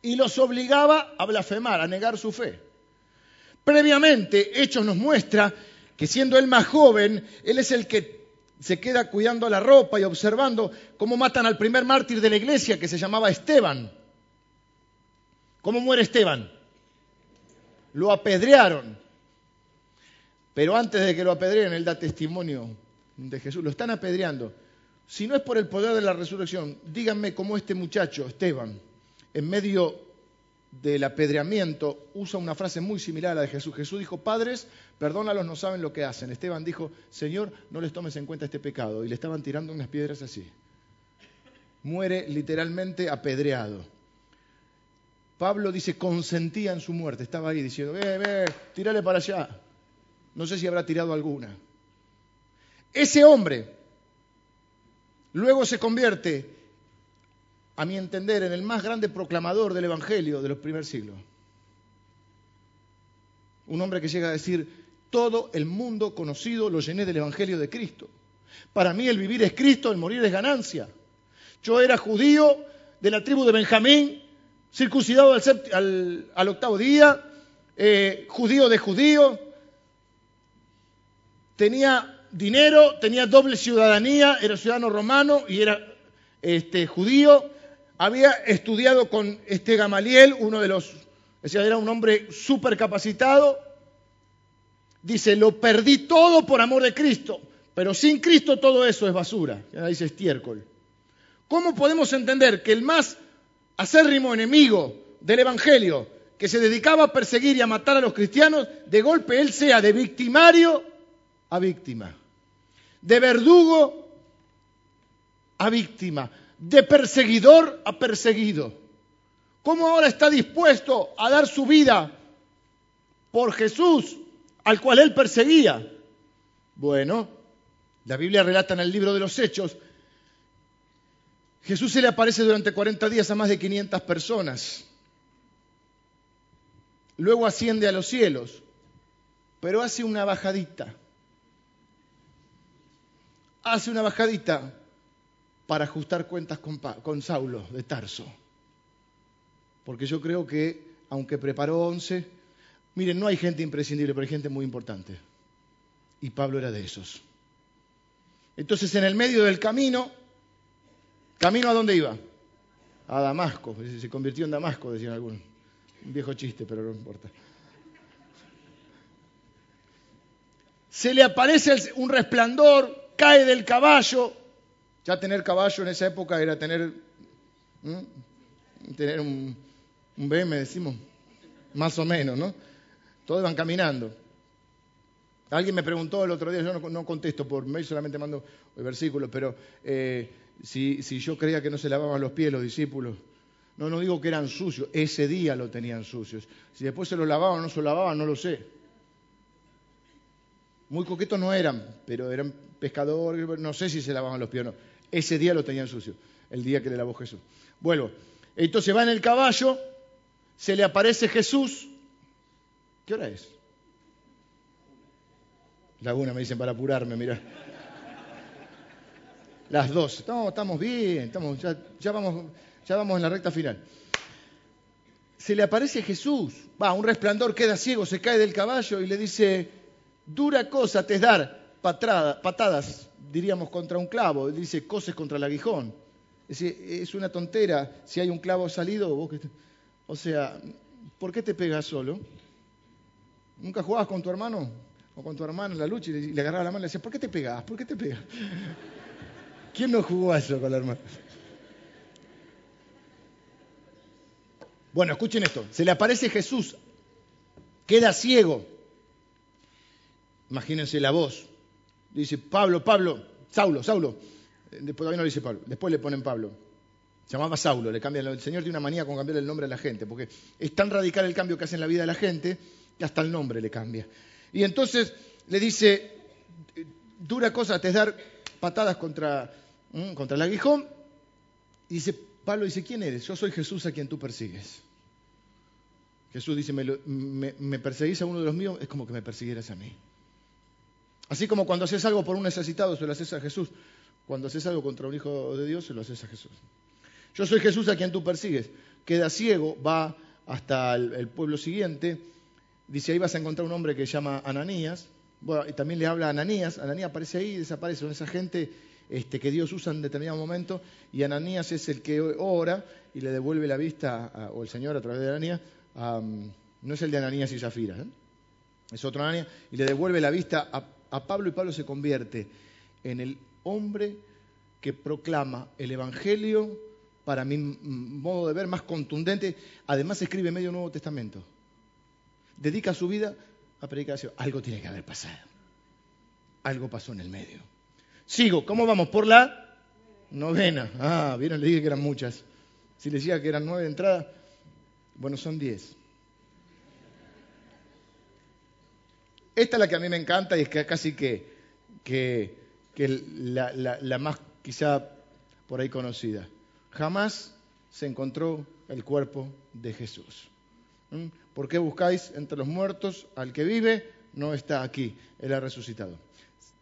Speaker 1: Y los obligaba a blasfemar, a negar su fe. Previamente, Hechos nos muestra que siendo él más joven, él es el que se queda cuidando la ropa y observando cómo matan al primer mártir de la iglesia que se llamaba Esteban. ¿Cómo muere Esteban? Lo apedrearon. Pero antes de que lo apedreen, él da testimonio de Jesús. Lo están apedreando. Si no es por el poder de la resurrección, díganme cómo este muchacho, Esteban, en medio del apedreamiento, usa una frase muy similar a la de Jesús. Jesús dijo, padres, perdónalos, no saben lo que hacen. Esteban dijo, Señor, no les tomes en cuenta este pecado. Y le estaban tirando unas piedras así. Muere literalmente apedreado. Pablo dice, consentía en su muerte. Estaba ahí diciendo, ve, ve, tírale para allá. No sé si habrá tirado alguna. Ese hombre luego se convierte, a mi entender, en el más grande proclamador del Evangelio de los primeros siglos. Un hombre que llega a decir, todo el mundo conocido lo llené del Evangelio de Cristo. Para mí el vivir es Cristo, el morir es ganancia. Yo era judío de la tribu de Benjamín, circuncidado al, octavo día, eh, judío de judío, tenía dinero, tenía doble ciudadanía, era ciudadano romano y era este, judío, había estudiado con este Gamaliel, uno de los, o sea, era un hombre súper capacitado. Dice, lo perdí todo por amor de Cristo, pero sin Cristo todo eso es basura. Ya dice estiércol. ¿Cómo podemos entender que el más acérrimo enemigo del Evangelio, que se dedicaba a perseguir y a matar a los cristianos, de golpe él sea de victimario a víctima? de verdugo a víctima, de perseguidor a perseguido. ¿Cómo ahora está dispuesto a dar su vida por Jesús, al cual él perseguía? Bueno, la Biblia relata en el libro de los Hechos, Jesús se le aparece durante 40 días a más de 500 personas. Luego asciende a los cielos, pero hace una bajadita hace una bajadita para ajustar cuentas con, Saulo de Tarso. Porque yo creo que, aunque preparó once, miren, no hay gente imprescindible, pero hay gente muy importante. Y Pablo era de esos. Entonces, en el medio del camino, ¿camino a dónde iba? A Damasco. Se convirtió en Damasco, decían algunos. Un viejo chiste, pero no importa. Se le aparece un resplandor cae del caballo. Ya tener caballo en esa época era tener, tener un, un BM, decimos, más o menos, ¿no? Todos van caminando. Alguien me preguntó el otro día, yo no, contesto por mail, solamente mando el versículo, pero eh, si, si, yo creía que no se lavaban los pies los discípulos, no, no digo que eran sucios, ese día lo tenían sucios. Si después se los lavaban o no se los lavaban, no lo sé. Muy coquetos no eran, pero eran pescadores, no sé si se lavaban los pies o no. Ese día lo tenían sucio, el día que le lavó Jesús. Vuelvo. Entonces va en el caballo, se le aparece Jesús. ¿Qué hora es? La una me dicen para apurarme, mira. Las dos. No, estamos bien, estamos, ya, vamos, ya vamos en la recta final. Se le aparece Jesús, va, un resplandor queda ciego, se cae del caballo y le dice, dura cosa te es dar patadas, diríamos, contra un clavo. Dice, coses contra el aguijón. Es, es una tontera si hay un clavo salido. o sea, ¿por qué te pegas solo? ¿Nunca jugabas con tu hermano o con tu hermana en la lucha y le, agarraba la mano y le decía, ¿por qué te pegas? ¿Por qué te pegas? ¿Quién no jugó a eso con la hermana? Bueno, escuchen esto. Se le aparece Jesús, queda ciego. Imagínense la voz. Dice, Pablo, Pablo, Saulo, Saulo. Después todavía no dice Pablo, después le ponen Pablo. Se llamaba Saulo, le cambian, el Señor tiene una manía con cambiar el nombre a la gente, porque es tan radical el cambio que hace en la vida de la gente que hasta el nombre le cambia. Y entonces le dice, dura cosa te es dar patadas contra, contra el aguijón. Y dice, Pablo dice, ¿quién eres? Yo soy Jesús a quien tú persigues. Jesús dice, me, perseguís a uno de los míos, es como que me persiguieras a mí. Así como cuando haces algo por un necesitado, se lo haces a Jesús. Cuando haces algo contra un hijo de Dios, se lo haces a Jesús. Yo soy Jesús a quien tú persigues. Queda ciego, va hasta el, pueblo siguiente. Dice, ahí vas a encontrar un hombre que se llama Ananías. Bueno, y también le habla a Ananías. Ananías aparece ahí y desaparece. Esa gente este, que Dios usa en determinado momento. Y Ananías es el que ora y le devuelve la vista, o el Señor a través de Ananías. no es el de Ananías y Zafira, ¿eh? es otro Ananías. Y le devuelve la vista a, a Pablo y Pablo se convierte en el hombre que proclama el Evangelio para mi modo de ver más contundente. Además escribe medio Nuevo Testamento. Dedica su vida a predicación. Algo tiene que haber pasado. Algo pasó en el medio. Sigo. ¿Cómo vamos? Por la novena. Ah, vieron, le dije que eran muchas. Si les decía que eran nueve de entrada, bueno, son diez. Esta es la que a mí me encanta y es que casi que, que, la, la más quizá por ahí conocida. Jamás se encontró el cuerpo de Jesús. ¿Mm? ¿Por qué buscáis entre los muertos al que vive? No está aquí, él ha resucitado.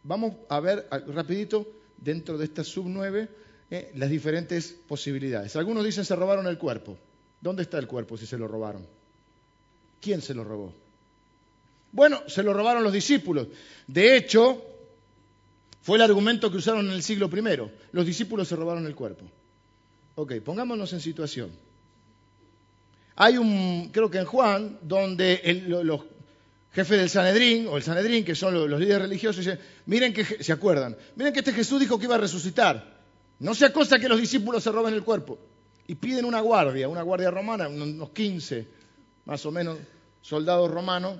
Speaker 1: Vamos a ver rapidito dentro de esta sub 9 eh, las diferentes posibilidades. Algunos dicen se robaron el cuerpo. ¿Dónde está el cuerpo si se lo robaron? ¿Quién se lo robó? Bueno, se lo robaron los discípulos. De hecho, fue el argumento que usaron en el siglo I. Los discípulos se robaron el cuerpo. Ok, pongámonos en situación. Hay un, creo que en Juan, donde los jefes del Sanedrín, o el Sanedrín, que son los, líderes religiosos, dicen, miren que, se acuerdan, miren que este Jesús dijo que iba a resucitar. No sea cosa que los discípulos se roben el cuerpo. Y piden una guardia, una guardia romana, unos 15, más o menos, soldados romanos,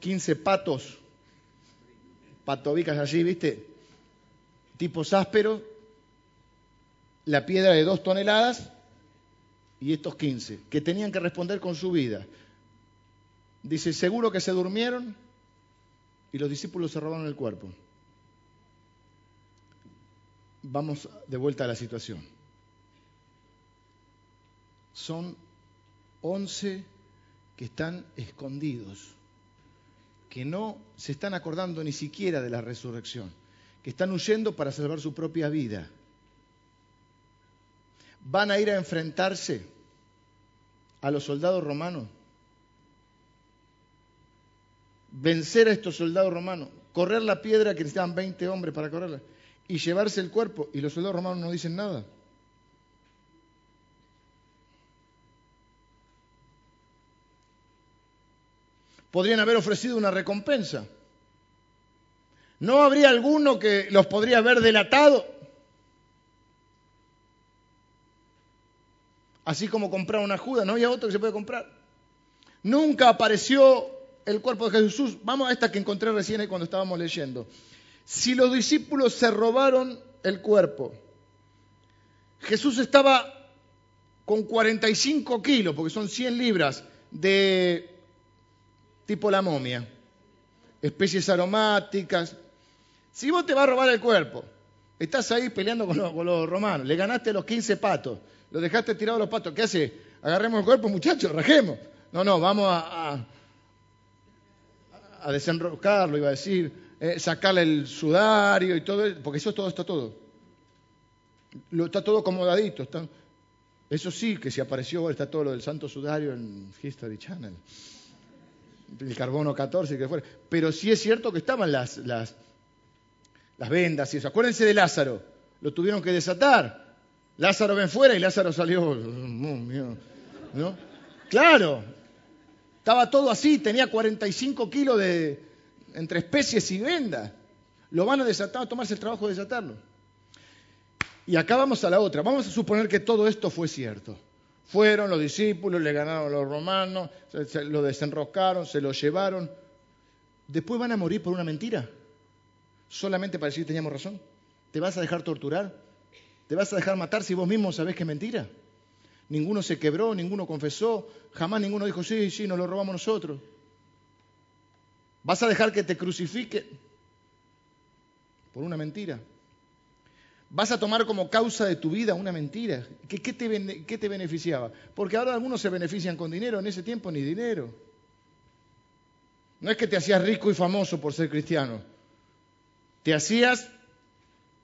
Speaker 1: 15 ¿eh? patos, patobicas así, ¿viste? Tipos ásperos, la piedra de dos toneladas y estos 15, que tenían que responder con su vida. Dice, seguro que se durmieron y los discípulos se robaron el cuerpo. Vamos de vuelta a la situación. Son 11 que están escondidos que no se están acordando ni siquiera de la resurrección, que están huyendo para salvar su propia vida. Van a ir a enfrentarse a los soldados romanos, vencer a estos soldados romanos, correr la piedra que necesitaban 20 hombres para correrla y llevarse el cuerpo y los soldados romanos no dicen nada. podrían haber ofrecido una recompensa. ¿No habría alguno que los podría haber delatado? Así como comprar una juda, no había otro que se puede comprar. Nunca apareció el cuerpo de Jesús. Vamos a esta que encontré recién cuando estábamos leyendo. Si los discípulos se robaron el cuerpo, Jesús estaba con 45 kilos, porque son 100 libras de tipo la momia, especies aromáticas. Si vos te vas a robar el cuerpo, estás ahí peleando con los, romanos, le ganaste los 15 patos, lo dejaste tirado los patos, ¿qué hace? Agarremos el cuerpo, muchachos, rajemos. No, no, vamos a, a, desenroscarlo, iba a decir, eh, sacarle el sudario y todo, porque eso todo está todo. Lo, está todo acomodadito. Está, eso sí, que si apareció, está todo lo del santo sudario en History Channel. El carbono 14, que fuera. Pero sí es cierto que estaban las, las, las vendas y eso. Acuérdense de Lázaro. Lo tuvieron que desatar. Lázaro ven fuera y Lázaro salió. ¿no? Claro. Estaba todo así. Tenía 45 kilos de, entre especies y vendas. Lo van a desatar, a tomarse el trabajo de desatarlo. Y acá vamos a la otra. Vamos a suponer que todo esto fue cierto. Fueron los discípulos, le ganaron los romanos, se, lo desenroscaron, se lo llevaron. Después van a morir por una mentira. Solamente para decir teníamos razón. ¿Te vas a dejar torturar? ¿Te vas a dejar matar si vos mismo sabés que es mentira? Ninguno se quebró, ninguno confesó, jamás ninguno dijo, sí, sí, nos lo robamos nosotros. ¿Vas a dejar que te crucifique por una mentira? vas a tomar como causa de tu vida una mentira. ¿Qué, te, beneficiaba? Porque ahora algunos se benefician con dinero, en ese tiempo ni dinero. No es que te hacías rico y famoso por ser cristiano. Te hacías,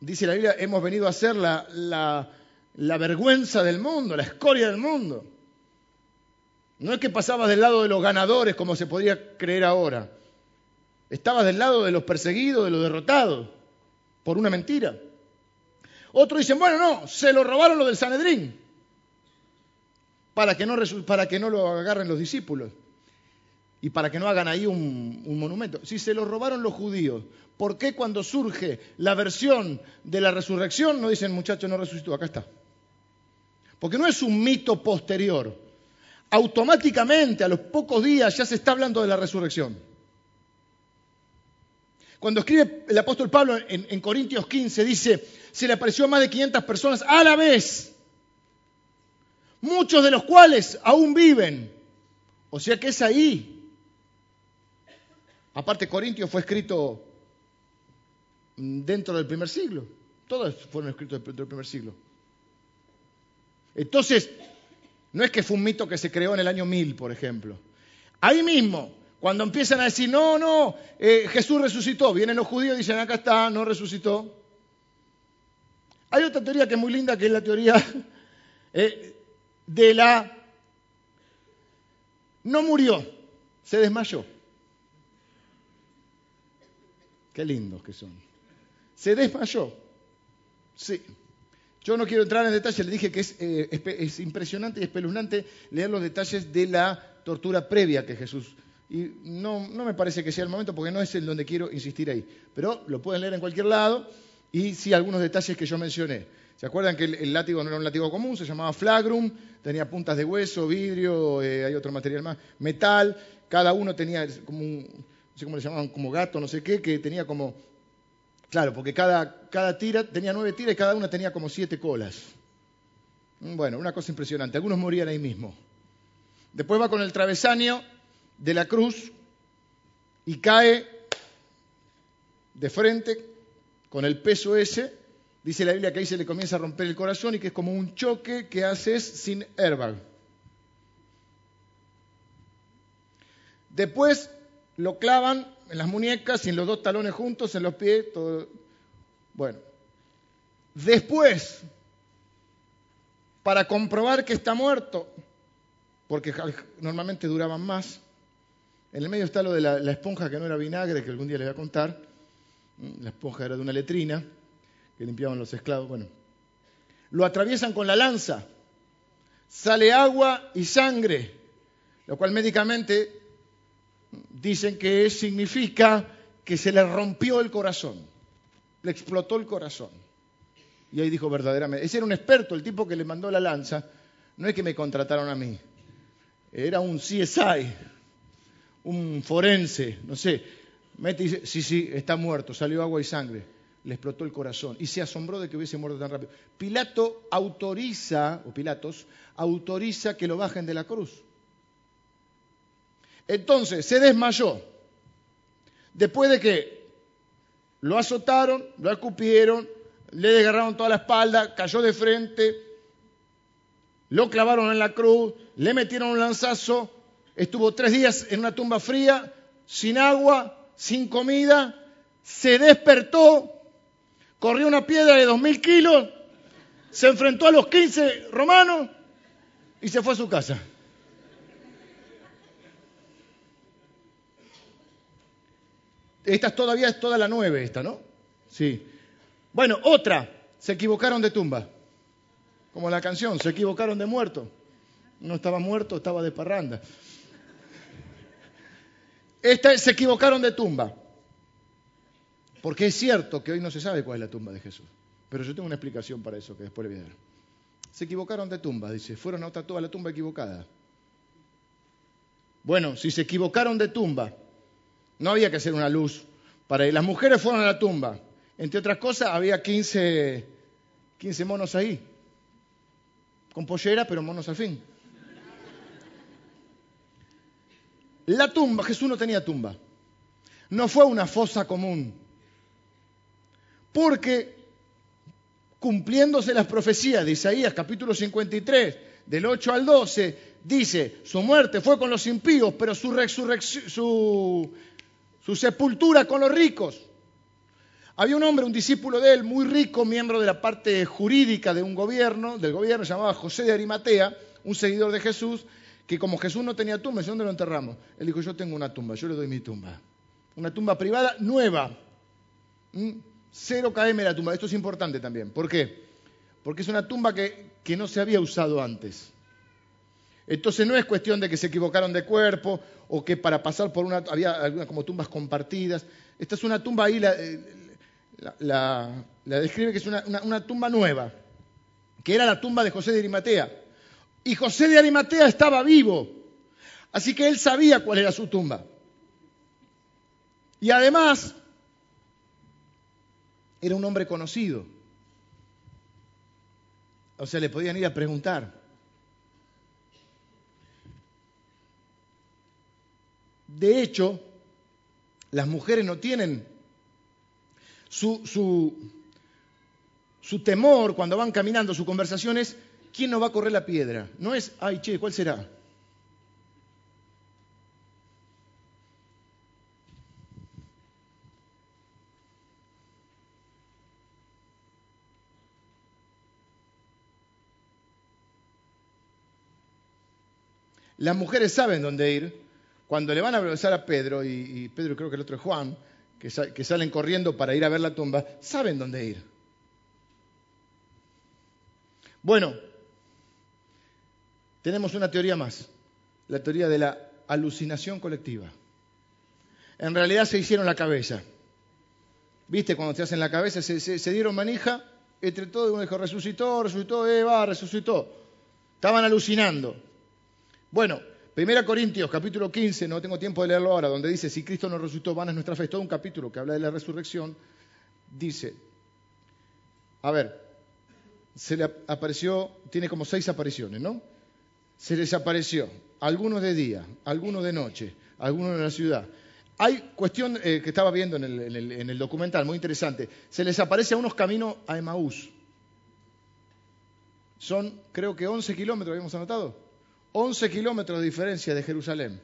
Speaker 1: dice la Biblia, hemos venido a ser la, la vergüenza del mundo, la escoria del mundo. No es que pasabas del lado de los ganadores como se podría creer ahora. Estabas del lado de los perseguidos, de los derrotados, por una mentira. Otros dicen, bueno, no, se lo robaron lo del Sanedrín, para que no, para que no lo agarren los discípulos y para que no hagan ahí un, un, monumento. Si se lo robaron los judíos, ¿por qué cuando surge la versión de la resurrección no dicen, muchacho, no resucitó? Acá está. Porque no es un mito posterior. Automáticamente, a los pocos días, ya se está hablando de la resurrección. Cuando escribe el apóstol Pablo en, Corintios 15, dice, se le apareció a más de 500 personas a la vez, muchos de los cuales aún viven. O sea que es ahí. Aparte, Corintios fue escrito dentro del primer siglo. Todos fueron escritos dentro del primer siglo. Entonces, no es que fue un mito que se creó en el año 1000, por ejemplo. Ahí mismo, cuando empiezan a decir, no, no, eh, Jesús resucitó, vienen los judíos y dicen, acá está, no resucitó. Hay otra teoría que es muy linda, que es la teoría eh, de la... No murió, se desmayó. Qué lindos que son. Se desmayó. Sí. Yo no quiero entrar en detalle, le dije que es, eh, es impresionante y espeluznante leer los detalles de la tortura previa que Jesús y no, no me parece que sea el momento porque no es el donde quiero insistir ahí. Pero lo pueden leer en cualquier lado y sí algunos detalles que yo mencioné. ¿Se acuerdan que el, látigo no era un látigo común? Se llamaba flagrum, tenía puntas de hueso, vidrio, eh, hay otro material más, metal. Cada uno tenía como un, no sé cómo le llamaban, como gato, no sé qué, que tenía como, claro, porque cada, cada tira tenía nueve tiras y cada una tenía como siete colas. Bueno, una cosa impresionante. Algunos morían ahí mismo. Después va con el travesaño de la cruz y cae de frente con el peso ese. Dice la Biblia que ahí se le comienza a romper el corazón y que es como un choque que haces sin airbag. Después lo clavan en las muñecas y en los dos talones juntos, en los pies, todo. Bueno. Después, para comprobar que está muerto, porque normalmente duraban más, en el medio está lo de la, esponja que no era vinagre, que algún día les voy a contar. Mm, la esponja era de una letrina que limpiaban los esclavos. Bueno, lo atraviesan con la lanza. Sale agua y sangre, lo cual médicamente dicen que significa que se le rompió el corazón, le explotó el corazón. Y ahí dijo verdaderamente, ese era un experto, el tipo que le mandó la lanza, no es que me contrataron a mí, era un CSI, un forense, no sé, mete y dice, sí, sí, está muerto, salió agua y sangre. Le explotó el corazón y se asombró de que hubiese muerto tan rápido. Pilato autoriza, o Pilatos, autoriza que lo bajen de la cruz. Entonces, se desmayó. Después de que lo azotaron, lo escupieron, le desgarraron toda la espalda, cayó de frente, lo clavaron en la cruz, le metieron un lanzazo, Estuvo tres días en una tumba fría, sin agua, sin comida, se despertó, corrió una piedra de dos mil kilos, se enfrentó a los 15 romanos y se fue a su casa. Esta todavía es toda la nueve, esta, ¿no? Sí. Bueno, otra, se equivocaron de tumba. Como la canción, se equivocaron de muerto. No estaba muerto, estaba de parranda. Esta, se equivocaron de tumba. Porque es cierto que hoy no se sabe cuál es la tumba de Jesús. Pero yo tengo una explicación para eso que después le voy a dar. Se equivocaron de tumba, dice. Fueron a otra tumba, la tumba equivocada. Bueno, si se equivocaron de tumba, no había que hacer una luz para ir. Las mujeres fueron a la tumba. Entre otras cosas, había 15, 15 monos ahí. Con pollera, pero monos al fin. La tumba, Jesús no tenía tumba. No fue una fosa común. Porque cumpliéndose las profecías de Isaías capítulo 53, del 8 al 12, dice, su muerte fue con los impíos, pero su, resurrección, su, su sepultura con los ricos. Había un hombre, un discípulo de él, muy rico, miembro de la parte jurídica de un gobierno, del gobierno, se llamaba José de Arimatea, un seguidor de Jesús, que como Jesús no tenía tumba, ¿dónde lo enterramos? Él dijo, yo tengo una tumba, yo le doy mi tumba. Una tumba privada nueva. ¿Mm? Cero km la tumba. Esto es importante también. ¿Por qué? Porque es una tumba que, que no se había usado antes. Entonces no es cuestión de que se equivocaron de cuerpo o que para pasar por una había algunas como tumbas compartidas. Esta es una tumba ahí, la, la, describe que es una, una, tumba nueva, que era la tumba de José de Arimatea. Y José de Arimatea estaba vivo, así que él sabía cuál era su tumba. Y además, era un hombre conocido. O sea, le podían ir a preguntar. De hecho, las mujeres no tienen su, su, temor cuando van caminando, su conversación es, ¿quién no va a correr la piedra? No es, ay, che, ¿cuál será? Las mujeres saben dónde ir. Cuando le van a besar a Pedro, y, Pedro creo que el otro es Juan, que, salen corriendo para ir a ver la tumba, saben dónde ir. Bueno, tenemos una teoría más, la teoría de la alucinación colectiva. En realidad se hicieron la cabeza. ¿Viste? Cuando te hacen la cabeza, se, dieron manija, entre todos uno dijo, resucitó, resucitó, Eva, resucitó. Estaban alucinando. Bueno, Primera Corintios, capítulo 15, no tengo tiempo de leerlo ahora, donde dice, si Cristo no resucitó, van a nuestra fe. Es todo un capítulo que habla de la resurrección. Dice, a ver, se le apareció, tiene como seis apariciones, ¿no? Se les apareció, algunos de día, algunos de noche, algunos en la ciudad. Hay cuestión eh, que estaba viendo en el, en el, documental, muy interesante. Se les aparece a unos caminos a Emaús. Son, creo que 11 kilómetros, habíamos anotado. 11 kilómetros de diferencia de Jerusalén.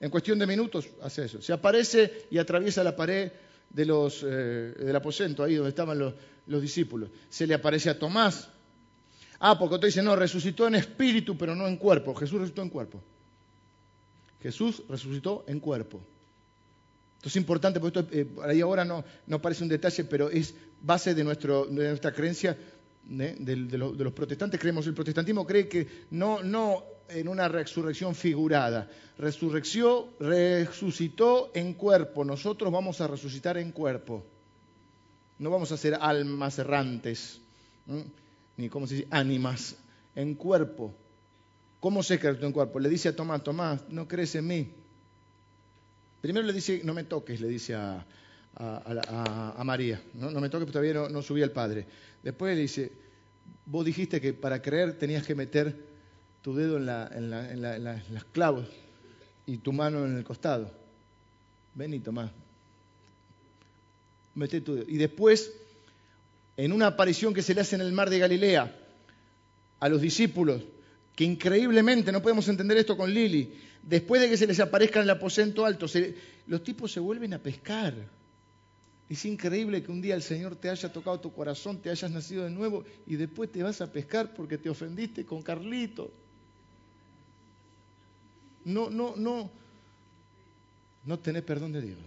Speaker 1: En cuestión de minutos hace eso. Se aparece y atraviesa la pared de los, eh, del aposento, ahí donde estaban los, los, discípulos. Se le aparece a Tomás. Ah, porque otro dice, no, resucitó en espíritu, pero no en cuerpo. Jesús resucitó en cuerpo. Jesús resucitó en cuerpo. Esto es importante, porque esto, eh, ahí ahora no, no parece un detalle, pero es base de, nuestro, de nuestra creencia ¿eh? de, los, protestantes creemos, el protestantismo cree que no, no en una resurrección figurada, resurrección, resucitó en cuerpo, nosotros vamos a resucitar en cuerpo, no vamos a ser almas errantes, ni como se dice, ánimas, en cuerpo. ¿Cómo que resucitó en cuerpo? Le dice a Tomás, Tomás, no crees en mí. Primero le dice, no me toques, le dice a, a, María. ¿no? me toques, todavía no, no subí al Padre. Después le dice, vos dijiste que para creer tenías que meter tu dedo en, las clavos y tu mano en el costado. Ven y tomá. Mete tu dedo. Y después, en una aparición que se le hace en el mar de Galilea a los discípulos, que increíblemente, no podemos entender esto con Lili, después de que se les aparezca en el aposento alto, los tipos se vuelven a pescar Es increíble que un día el Señor te haya tocado tu corazón, te hayas nacido de nuevo y después te vas a pescar porque te ofendiste con Carlito. No, no, no. No tenés perdón de Dios.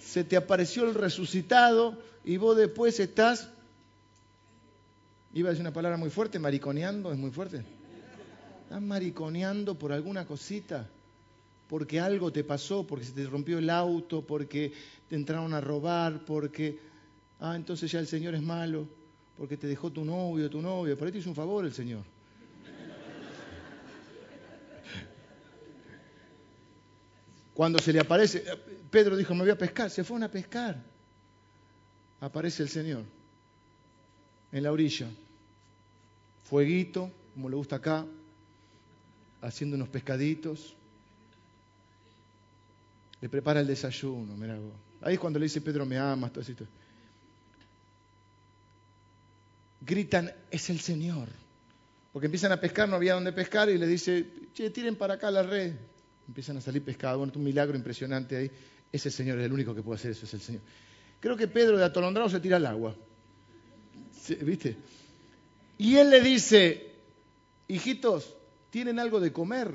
Speaker 1: Se te apareció el resucitado y vos después estás, iba a decir una palabra muy fuerte, mariconeando, es muy fuerte. Estás mariconeando por alguna cosita porque algo te pasó, porque se te rompió el auto, porque te entraron a robar, porque, ah, entonces ya el Señor es malo, porque te dejó tu novio, tu novio, por ahí te hizo un favor el Señor. Cuando se le aparece, Pedro dijo, me voy a pescar, se fueron a pescar. Aparece el Señor en la orilla, fueguito, como le gusta acá, haciendo unos pescaditos, le prepara el desayuno, mira Ahí es cuando le dice Pedro, me amas, todo esto. Gritan, es el Señor. Porque empiezan a pescar, no había dónde pescar, y le dice, che, tiren para acá la red. Empiezan a salir pescado. Bueno, un milagro impresionante ahí. Ese Señor es el único que puede hacer eso, es el Señor. Creo que Pedro de atolondrado se tira al agua. ¿Viste? Y él le dice, hijitos, ¿tienen algo de comer?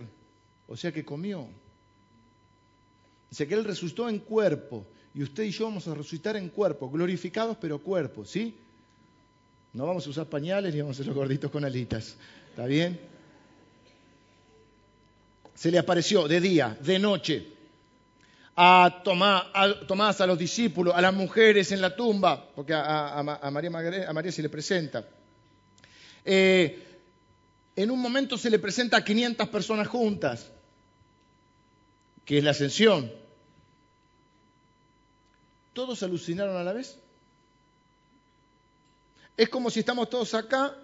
Speaker 1: O sea que comió. Dice que Él resucitó en cuerpo y usted y yo vamos a resucitar en cuerpo, glorificados pero cuerpo, ¿sí? No vamos a usar pañales ni vamos a ser los gorditos con alitas, ¿está bien? Se le apareció de día, de noche, a Tomás, a, los discípulos, a las mujeres en la tumba, porque a, María, se le presenta. Eh, en un momento se le presenta a 500 personas juntas, que es la ascensión. ¿Todos alucinaron a la vez? Es como si estamos todos acá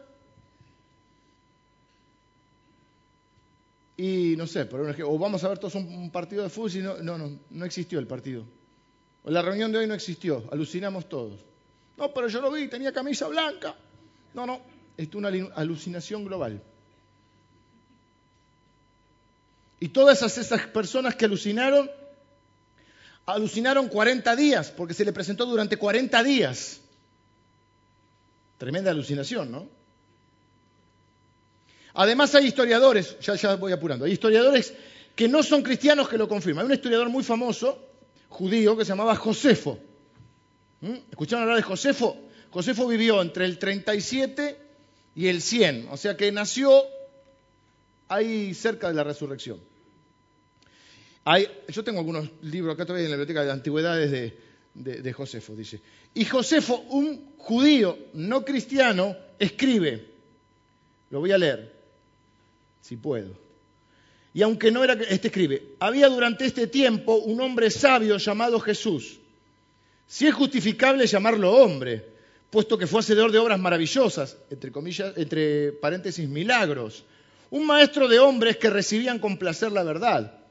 Speaker 1: y no sé, o vamos a ver todos un, partido de fútbol y no, no, no, no existió el partido. O la reunión de hoy no existió, alucinamos todos. No, pero yo lo vi, tenía camisa blanca. No, no, es una alucinación global. Y todas esas personas que alucinaron alucinaron 40 días, porque se le presentó durante 40 días. Tremenda alucinación, ¿no? Además hay historiadores, ya, voy apurando, hay historiadores que no son cristianos que lo confirman. Hay un historiador muy famoso, judío, que se llamaba Josefo. ¿Mm? ¿Escucharon hablar de Josefo? Josefo vivió entre el 37 y el 100, o sea que nació ahí cerca de la resurrección yo tengo algunos libros acá todavía en la biblioteca de antigüedades de, Josefo, dice. Y Josefo, un judío no cristiano, escribe, lo voy a leer, si puedo. Y aunque no era, este escribe, había durante este tiempo un hombre sabio llamado Jesús. Si es justificable llamarlo hombre, puesto que fue hacedor de obras maravillosas, entre comillas, entre paréntesis, milagros. Un maestro de hombres que recibían con placer la verdad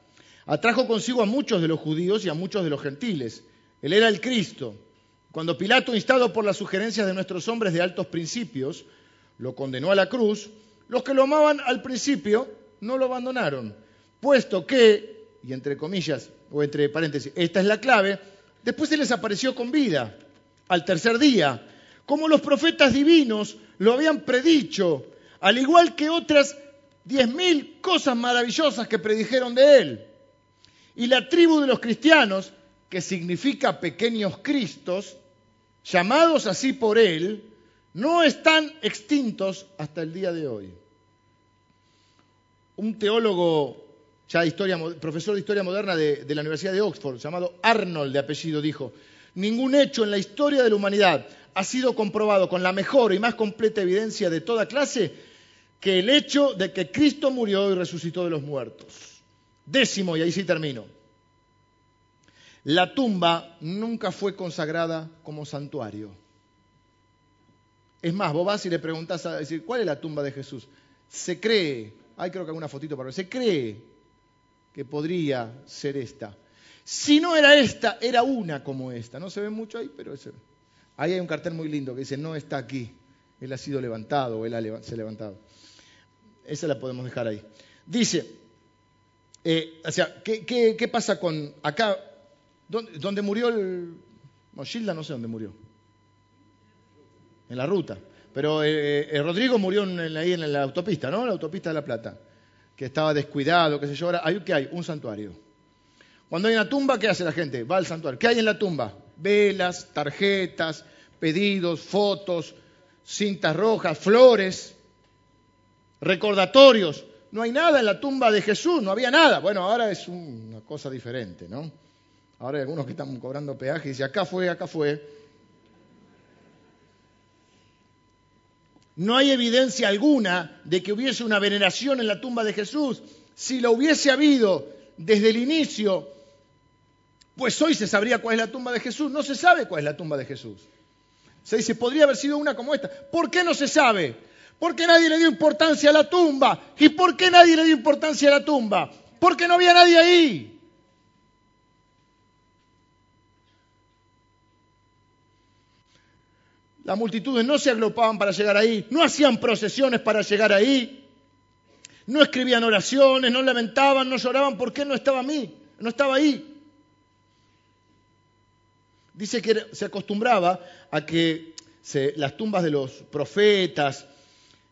Speaker 1: atrajo consigo a muchos de los judíos y a muchos de los gentiles. Él era el Cristo. Cuando Pilato, instado por las sugerencias de nuestros hombres de altos principios, lo condenó a la cruz, los que lo amaban al principio no lo abandonaron, puesto que, y entre comillas, o entre paréntesis, esta es la clave, después se les apareció con vida, al tercer día, como los profetas divinos lo habían predicho, al igual que otras diez mil cosas maravillosas que predijeron de él. Y la tribu de los cristianos, que significa pequeños cristos, llamados así por él, no están extintos hasta el día de hoy. Un teólogo, ya historia, profesor de historia moderna de, de la Universidad de Oxford, llamado Arnold de apellido, dijo, ningún hecho en la historia de la humanidad ha sido comprobado con la mejor y más completa evidencia de toda clase que el hecho de que Cristo murió y resucitó de los muertos. Décimo, y ahí sí termino. La tumba nunca fue consagrada como santuario. Es más, vos vas y le preguntas a decir, ¿cuál es la tumba de Jesús? Se cree, hay creo que alguna fotito para ver, se cree que podría ser esta. Si no era esta, era una como esta. No se ve mucho ahí, pero ahí hay un cartel muy lindo que dice, no está aquí. Él ha sido levantado, él se ha levantado. Esa la podemos dejar ahí. Dice, eh, o sea, ¿qué, pasa con acá? ¿Dónde, murió el... Mochilda no sé dónde murió. En la ruta. Pero eh, eh, Rodrigo murió ahí en la autopista, ¿no? La autopista de La Plata. Que estaba descuidado, qué sé yo. Ahora, ¿qué hay? Un santuario. Cuando hay una tumba, ¿qué hace la gente? Va al santuario. ¿Qué hay en la tumba? Velas, tarjetas, pedidos, fotos, cintas rojas, flores, recordatorios. No hay nada en la tumba de Jesús, no había nada. Bueno, ahora es una cosa diferente, ¿no? Ahora hay algunos que están cobrando peaje y dicen, acá fue, acá fue. No hay evidencia alguna de que hubiese una veneración en la tumba de Jesús. Si lo hubiese habido desde el inicio, pues hoy se sabría cuál es la tumba de Jesús. No se sabe cuál es la tumba de Jesús. Se dice, podría haber sido una como esta. ¿Por qué no se sabe? Porque nadie le dio importancia a la tumba. ¿Y por qué nadie le dio importancia a la tumba? Porque no había nadie ahí. Las multitudes no se agrupaban para llegar ahí, no hacían procesiones para llegar ahí, no escribían oraciones, no lamentaban, no lloraban porque no estaba a mí, no estaba ahí. Dice que se acostumbraba a que las tumbas de los profetas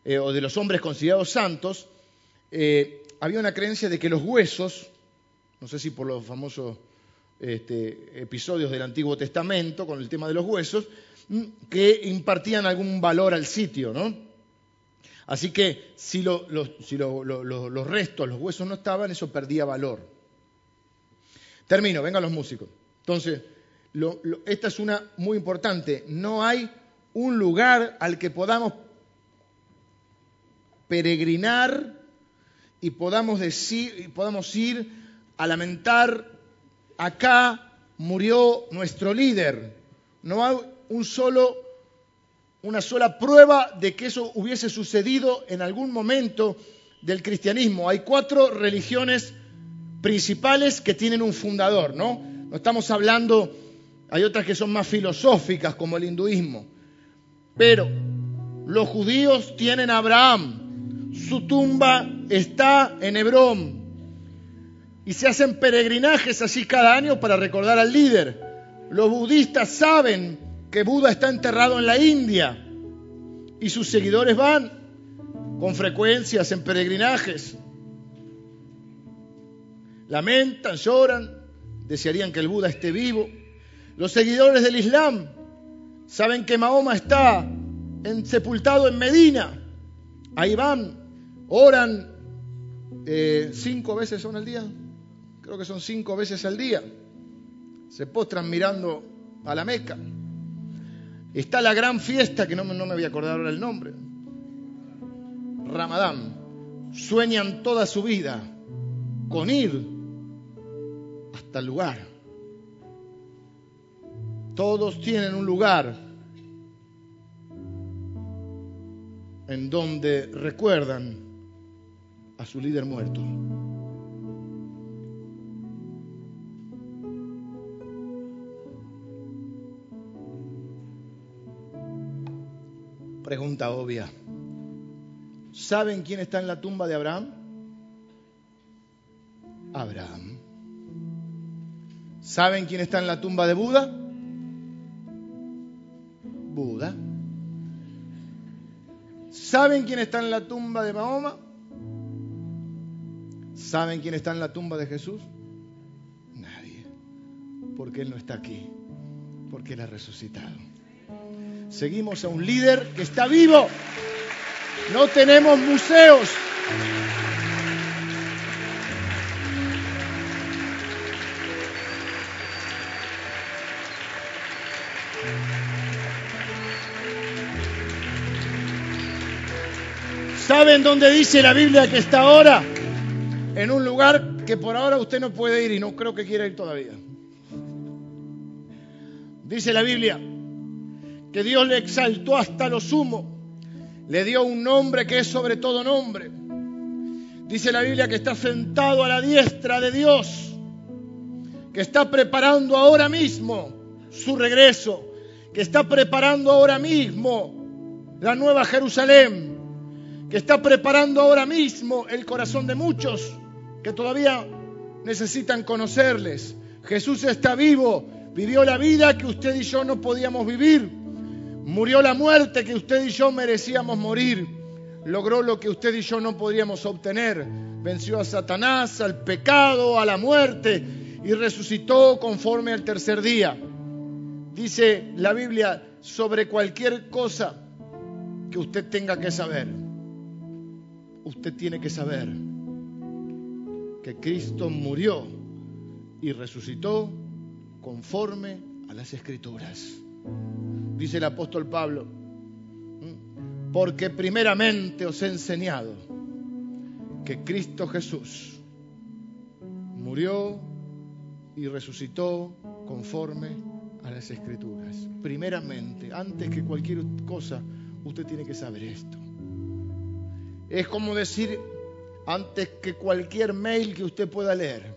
Speaker 1: eh, o de los hombres considerados santos, eh, había una creencia de que los huesos, no sé si por los famosos este, episodios del Antiguo Testamento con el tema de los huesos, que impartían algún valor al sitio, ¿no? Así que si, los restos, los huesos no estaban, eso perdía valor. Termino, vengan los músicos. Entonces, esta es una muy importante. No hay un lugar al que podamos peregrinar y podamos decir y podamos ir a lamentar acá murió nuestro líder. No hay un solo, una sola prueba de que eso hubiese sucedido en algún momento del cristianismo. Hay cuatro religiones principales que tienen un fundador, ¿no? No estamos hablando, hay otras que son más filosóficas como el hinduismo, pero los judíos tienen a Abraham, su tumba está en Hebrón y se hacen peregrinajes así cada año para recordar al líder. Los budistas saben que Buda está enterrado en la India y sus seguidores van con frecuencias en peregrinajes. Lamentan, lloran, desearían que el Buda esté vivo. Los seguidores del Islam saben que Mahoma está sepultado en Medina. Ahí van, oran eh, cinco veces son al día. Creo que son cinco veces al día. Se postran mirando a la Meca. Está la gran fiesta, que no, no me voy a acordar ahora el nombre. Ramadán. Sueñan toda su vida con ir hasta el lugar. Todos tienen un lugar en donde recuerdan a su líder muerto. Pregunta obvia. ¿Saben quién está en la tumba de Abraham? Abraham. ¿Saben quién está en la tumba de Buda? Buda. ¿Saben quién está en la tumba de Mahoma? ¿Saben quién está en la tumba de Jesús? Nadie. Porque Él no está aquí. Porque Él ha resucitado. Seguimos a un líder que está vivo. No tenemos museos. ¿Saben dónde dice la Biblia que está ahora? En un lugar que por ahora usted no puede ir y no creo que quiera ir todavía. Dice la Biblia, que Dios le exaltó hasta lo sumo, le dio un nombre que es sobre todo nombre. Dice la Biblia que está sentado a la diestra de Dios, que está preparando ahora mismo su regreso, que está preparando ahora mismo la nueva Jerusalén, que está preparando ahora mismo el corazón de muchos que todavía necesitan conocerles. Jesús está vivo, vivió la vida que usted y yo no podíamos vivir, murió la muerte que usted y yo merecíamos morir, logró lo que usted y yo no podríamos obtener, venció a Satanás, al pecado, a la muerte y resucitó conforme al tercer día. Dice la Biblia sobre cualquier cosa que usted tenga que saber. Usted tiene que saber que Cristo murió y resucitó conforme a las escrituras. Dice el apóstol Pablo, porque primeramente os he enseñado que Cristo Jesús murió y resucitó conforme a las escrituras. Primeramente, antes que cualquier cosa, usted tiene que saber esto. Es como decir, antes que cualquier mail que usted pueda leer,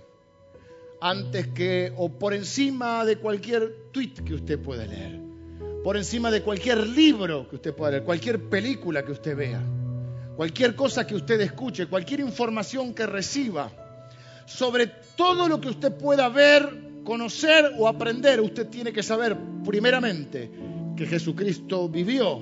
Speaker 1: antes que o por encima de cualquier tweet que usted pueda leer, por encima de cualquier libro que usted pueda leer, cualquier película que usted vea, cualquier cosa que usted escuche, cualquier información que reciba, sobre todo lo que usted pueda ver, conocer o aprender, usted tiene que saber primeramente que Jesucristo vivió,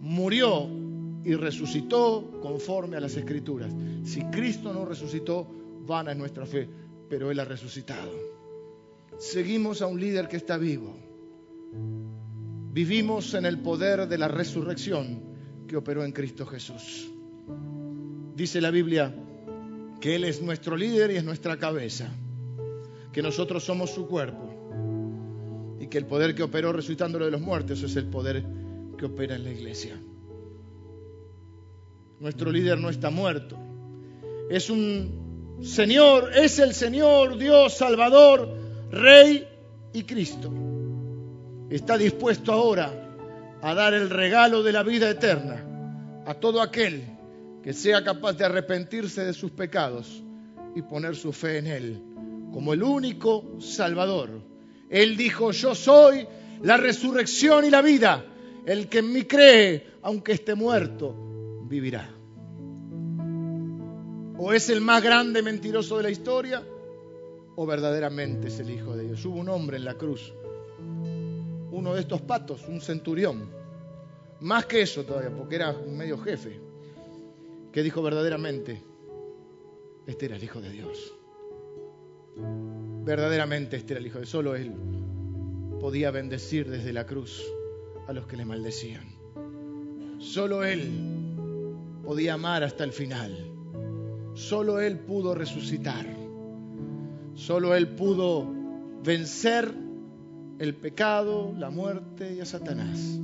Speaker 1: murió y resucitó conforme a las escrituras. Si Cristo no resucitó, vana es nuestra fe, pero Él ha resucitado. Seguimos a un líder que está vivo. Vivimos en el poder de la resurrección que operó en Cristo Jesús. Dice la Biblia que Él es nuestro líder y es nuestra cabeza, que nosotros somos su cuerpo y que el poder que operó resucitándolo de los muertos es el poder que opera en la iglesia. Nuestro líder no está muerto. Es un Señor, es el Señor, Dios, Salvador, Rey y Cristo. Está dispuesto ahora a dar el regalo de la vida eterna a todo aquel que sea capaz de arrepentirse de sus pecados y poner su fe en Él como el único Salvador. Él dijo, yo soy la resurrección y la vida. El que en mí cree, aunque esté muerto, vivirá. O es el más grande mentiroso de la historia, o verdaderamente es el Hijo de Dios. Hubo un hombre en la cruz, uno de estos patos, un centurión, más que eso todavía, porque era un medio jefe, que dijo verdaderamente, este era el Hijo de Dios. Verdaderamente este era el Hijo de Dios. Solo Él podía bendecir desde la cruz a los que le maldecían. Solo Él podía amar hasta el final. Solo Él pudo resucitar. Solo Él pudo vencer el pecado, la muerte y a Satanás.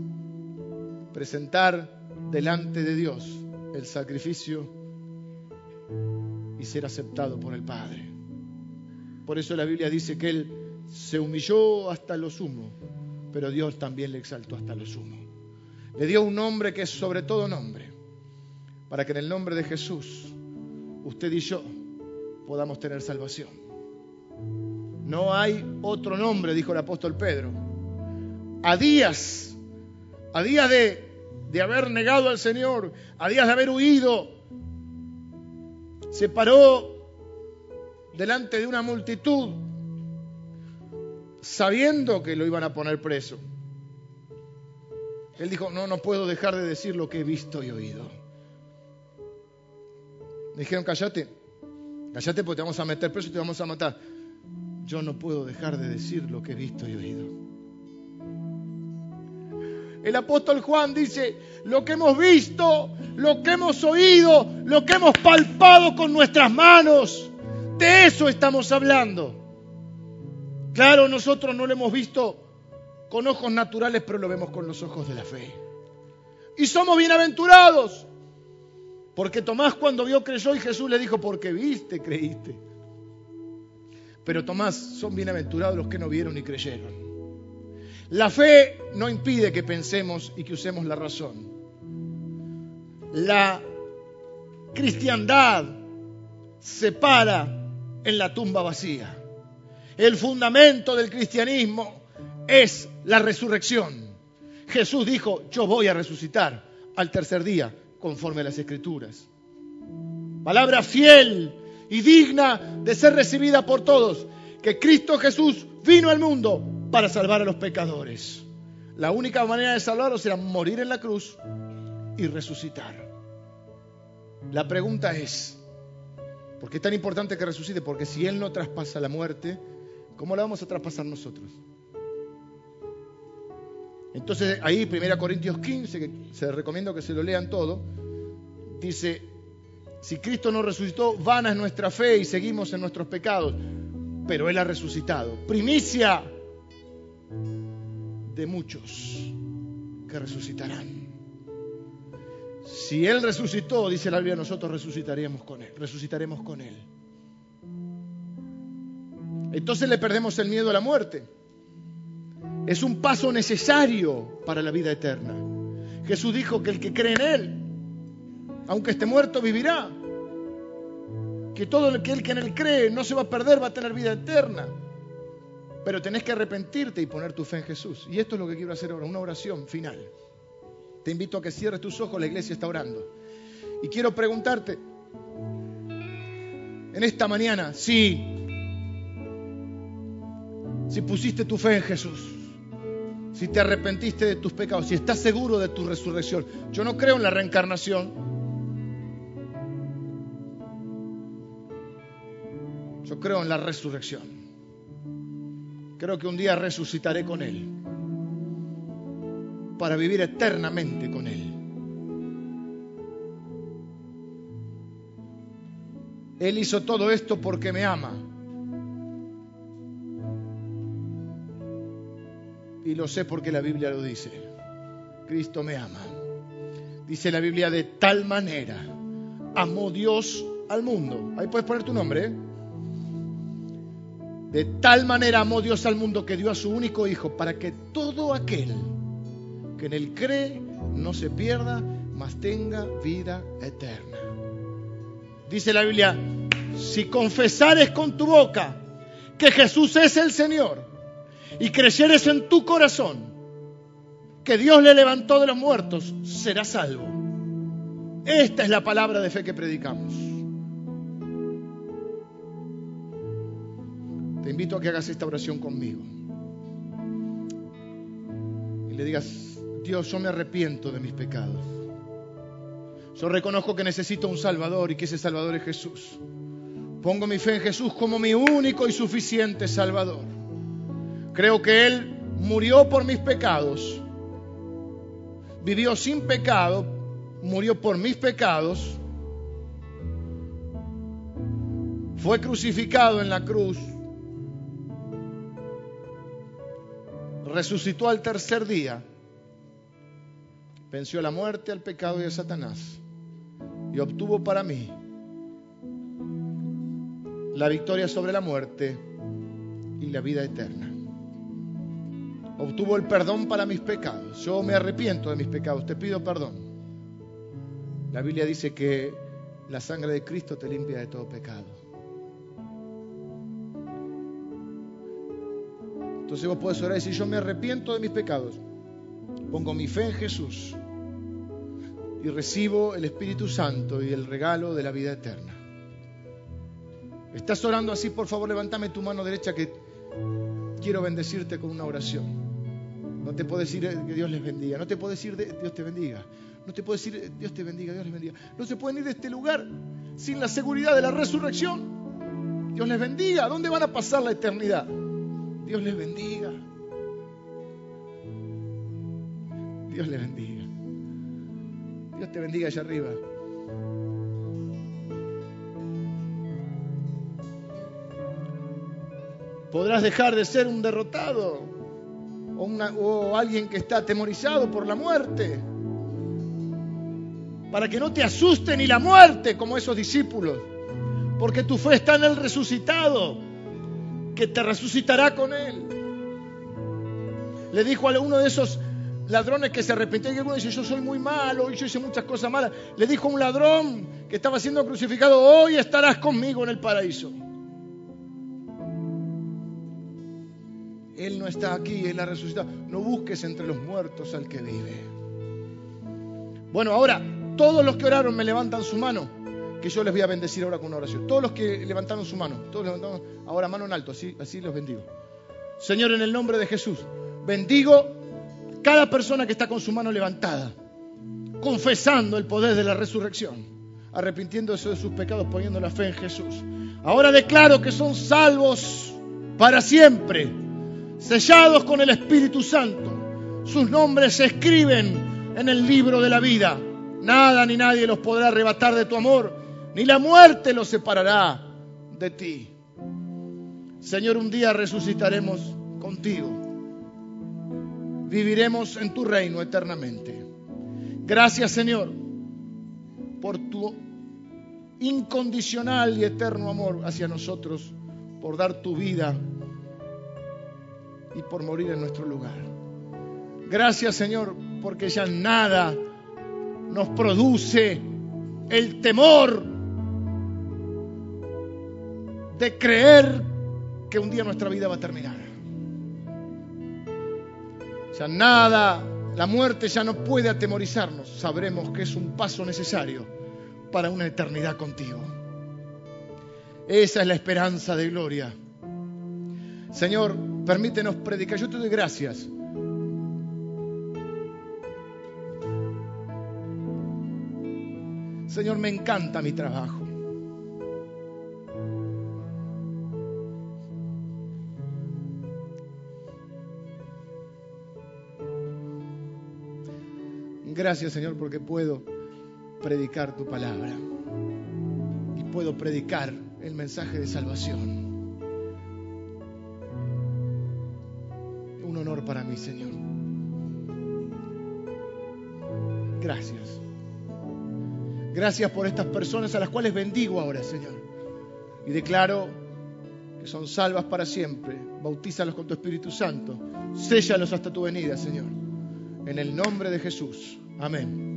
Speaker 1: Presentar delante de Dios el sacrificio y ser aceptado por el Padre. Por eso la Biblia dice que Él se humilló hasta lo sumo, pero Dios también le exaltó hasta lo sumo. Le dio un nombre que es sobre todo nombre, para que en el nombre de Jesús usted y yo podamos tener salvación. No hay otro nombre, dijo el apóstol Pedro. A días, a días de, de haber negado al Señor, a días de haber huido, se paró delante de una multitud sabiendo que lo iban a poner preso. Él dijo, no, no puedo dejar de decir lo que he visto y oído. Me dijeron, callate, callate porque te vamos a meter preso y te vamos a matar. Yo no puedo dejar de decir lo que he visto y oído. El apóstol Juan dice, lo que hemos visto, lo que hemos oído, lo que hemos palpado con nuestras manos, de eso estamos hablando. Claro, nosotros no lo hemos visto con ojos naturales, pero lo vemos con los ojos de la fe. Y somos bienaventurados. Porque Tomás cuando vio creyó y Jesús le dijo, porque viste, creíste. Pero Tomás, son bienaventurados los que no vieron y creyeron. La fe no impide que pensemos y que usemos la razón. La cristiandad se para en la tumba vacía. El fundamento del cristianismo es la resurrección. Jesús dijo, yo voy a resucitar al tercer día conforme a las escrituras. Palabra fiel y digna de ser recibida por todos. que Cristo Jesús vino al mundo para salvar a los pecadores. La única manera de salvarlos era morir en la cruz y resucitar. La pregunta es, ¿por qué es tan importante que resucite? Porque si Él no traspasa la muerte, ¿cómo la vamos a traspasar nosotros? Entonces ahí 1 Corintios 15, que se recomiendo que se lo lean todo, dice, si Cristo no resucitó, vana es nuestra fe y seguimos en nuestros pecados, pero Él ha resucitado. Primicia de muchos que resucitarán. Si Él resucitó, dice la Biblia, nosotros resucitaremos con Él, resucitaremos con Él. Entonces le perdemos el miedo a la muerte. Es un paso necesario para la vida eterna. Jesús dijo que el que cree en Él, aunque esté muerto, vivirá. Que todo el que, en Él cree no se va a perder, va a tener vida eterna. Pero tenés que arrepentirte y poner tu fe en Jesús. Y esto es lo que quiero hacer ahora, una oración final. Te invito a que cierres tus ojos, la iglesia está orando. Y quiero preguntarte, en esta mañana, si, si pusiste tu fe en Jesús, si te arrepentiste de tus pecados, si estás seguro de tu resurrección. Yo no creo en la reencarnación. Yo creo en la resurrección. Creo que un día resucitaré con Él para vivir eternamente con Él. Él hizo todo esto porque me ama. Y lo sé porque la Biblia lo dice. Cristo me ama. Dice la Biblia de tal manera. Amó Dios al mundo. Ahí puedes poner tu nombre. ¿eh? De tal manera amó Dios al mundo que dio a su único Hijo para que todo aquel que en él cree no se pierda, mas tenga vida eterna. Dice la Biblia, si confesares con tu boca que Jesús es el Señor y creyeres en tu corazón que Dios le levantó de los muertos, serás salvo. Esta es la palabra de fe que predicamos. Te invito a que hagas esta oración conmigo. Y le digas, Dios, yo me arrepiento de mis pecados. Yo reconozco que necesito un Salvador y que ese Salvador es Jesús. Pongo mi fe en Jesús como mi único y suficiente Salvador. Creo que Él murió por mis pecados, vivió sin pecado, murió por mis pecados, fue crucificado en la cruz, resucitó al tercer día, venció la muerte, al pecado y a Satanás y obtuvo para mí la victoria sobre la muerte y la vida eterna obtuvo el perdón para mis pecados. Yo me arrepiento de mis pecados, te pido perdón. La Biblia dice que la sangre de Cristo te limpia de todo pecado. Entonces vos podés orar y decir, yo me arrepiento de mis pecados, pongo mi fe en Jesús y recibo el Espíritu Santo y el regalo de la vida eterna. ¿Estás orando así? Por favor, levántame tu mano derecha que quiero bendecirte con una oración. No te puedo decir eh, que Dios les bendiga. No te puedo decir Dios te bendiga. No te puedo decir eh, Dios te bendiga, Dios les bendiga. No se pueden ir de este lugar sin la seguridad de la resurrección. Dios les bendiga. ¿Dónde van a pasar la eternidad? Dios les bendiga. Dios les bendiga. Dios te bendiga allá arriba. Podrás dejar de ser un derrotado o, alguien que está atemorizado por la muerte. Para que no te asuste ni la muerte como esos discípulos. Porque tu fe está en el resucitado, que te resucitará con él. Le dijo a uno de esos ladrones que se arrepintió y uno dice, yo soy muy malo yo hice muchas cosas malas. Le dijo a un ladrón que estaba siendo crucificado, hoy estarás conmigo en el paraíso. Él no está aquí, Él ha resucitado. No busques entre los muertos al que vive. Bueno, ahora, todos los que oraron me levantan su mano. que yo les voy a bendecir ahora con una oración. Todos los que levantaron su mano, todos levantaron ahora mano en alto, así, así los bendigo. Señor, en el nombre de Jesús, bendigo cada persona que está con su mano levantada, confesando el poder de la resurrección, arrepintiéndose de sus pecados, poniendo la fe en Jesús. Ahora declaro que son salvos para siempre, sellados con el Espíritu Santo. Sus nombres se escriben en el libro de la vida. Nada ni nadie los podrá arrebatar de tu amor, ni la muerte los separará de ti. Señor, un día resucitaremos contigo. Viviremos en tu reino eternamente. Gracias, Señor, por tu incondicional y eterno amor hacia nosotros, por dar tu vida y por morir en nuestro lugar. Gracias, Señor, porque ya nada nos produce el temor de creer que un día nuestra vida va a terminar. Ya nada, la muerte ya no puede atemorizarnos. Sabremos que es un paso necesario para una eternidad contigo. Esa es la esperanza de gloria. Señor, permítenos predicar. Yo te doy gracias. Señor, me encanta mi trabajo. Gracias, Señor, porque puedo predicar tu palabra y puedo predicar el mensaje de salvación. Un honor para mí, Señor. Gracias. Gracias por estas personas a las cuales bendigo ahora, Señor. Y declaro que son salvas para siempre. Bautízalos con tu Espíritu Santo. Séllalos hasta tu venida, Señor. En el nombre de Jesús. Amén.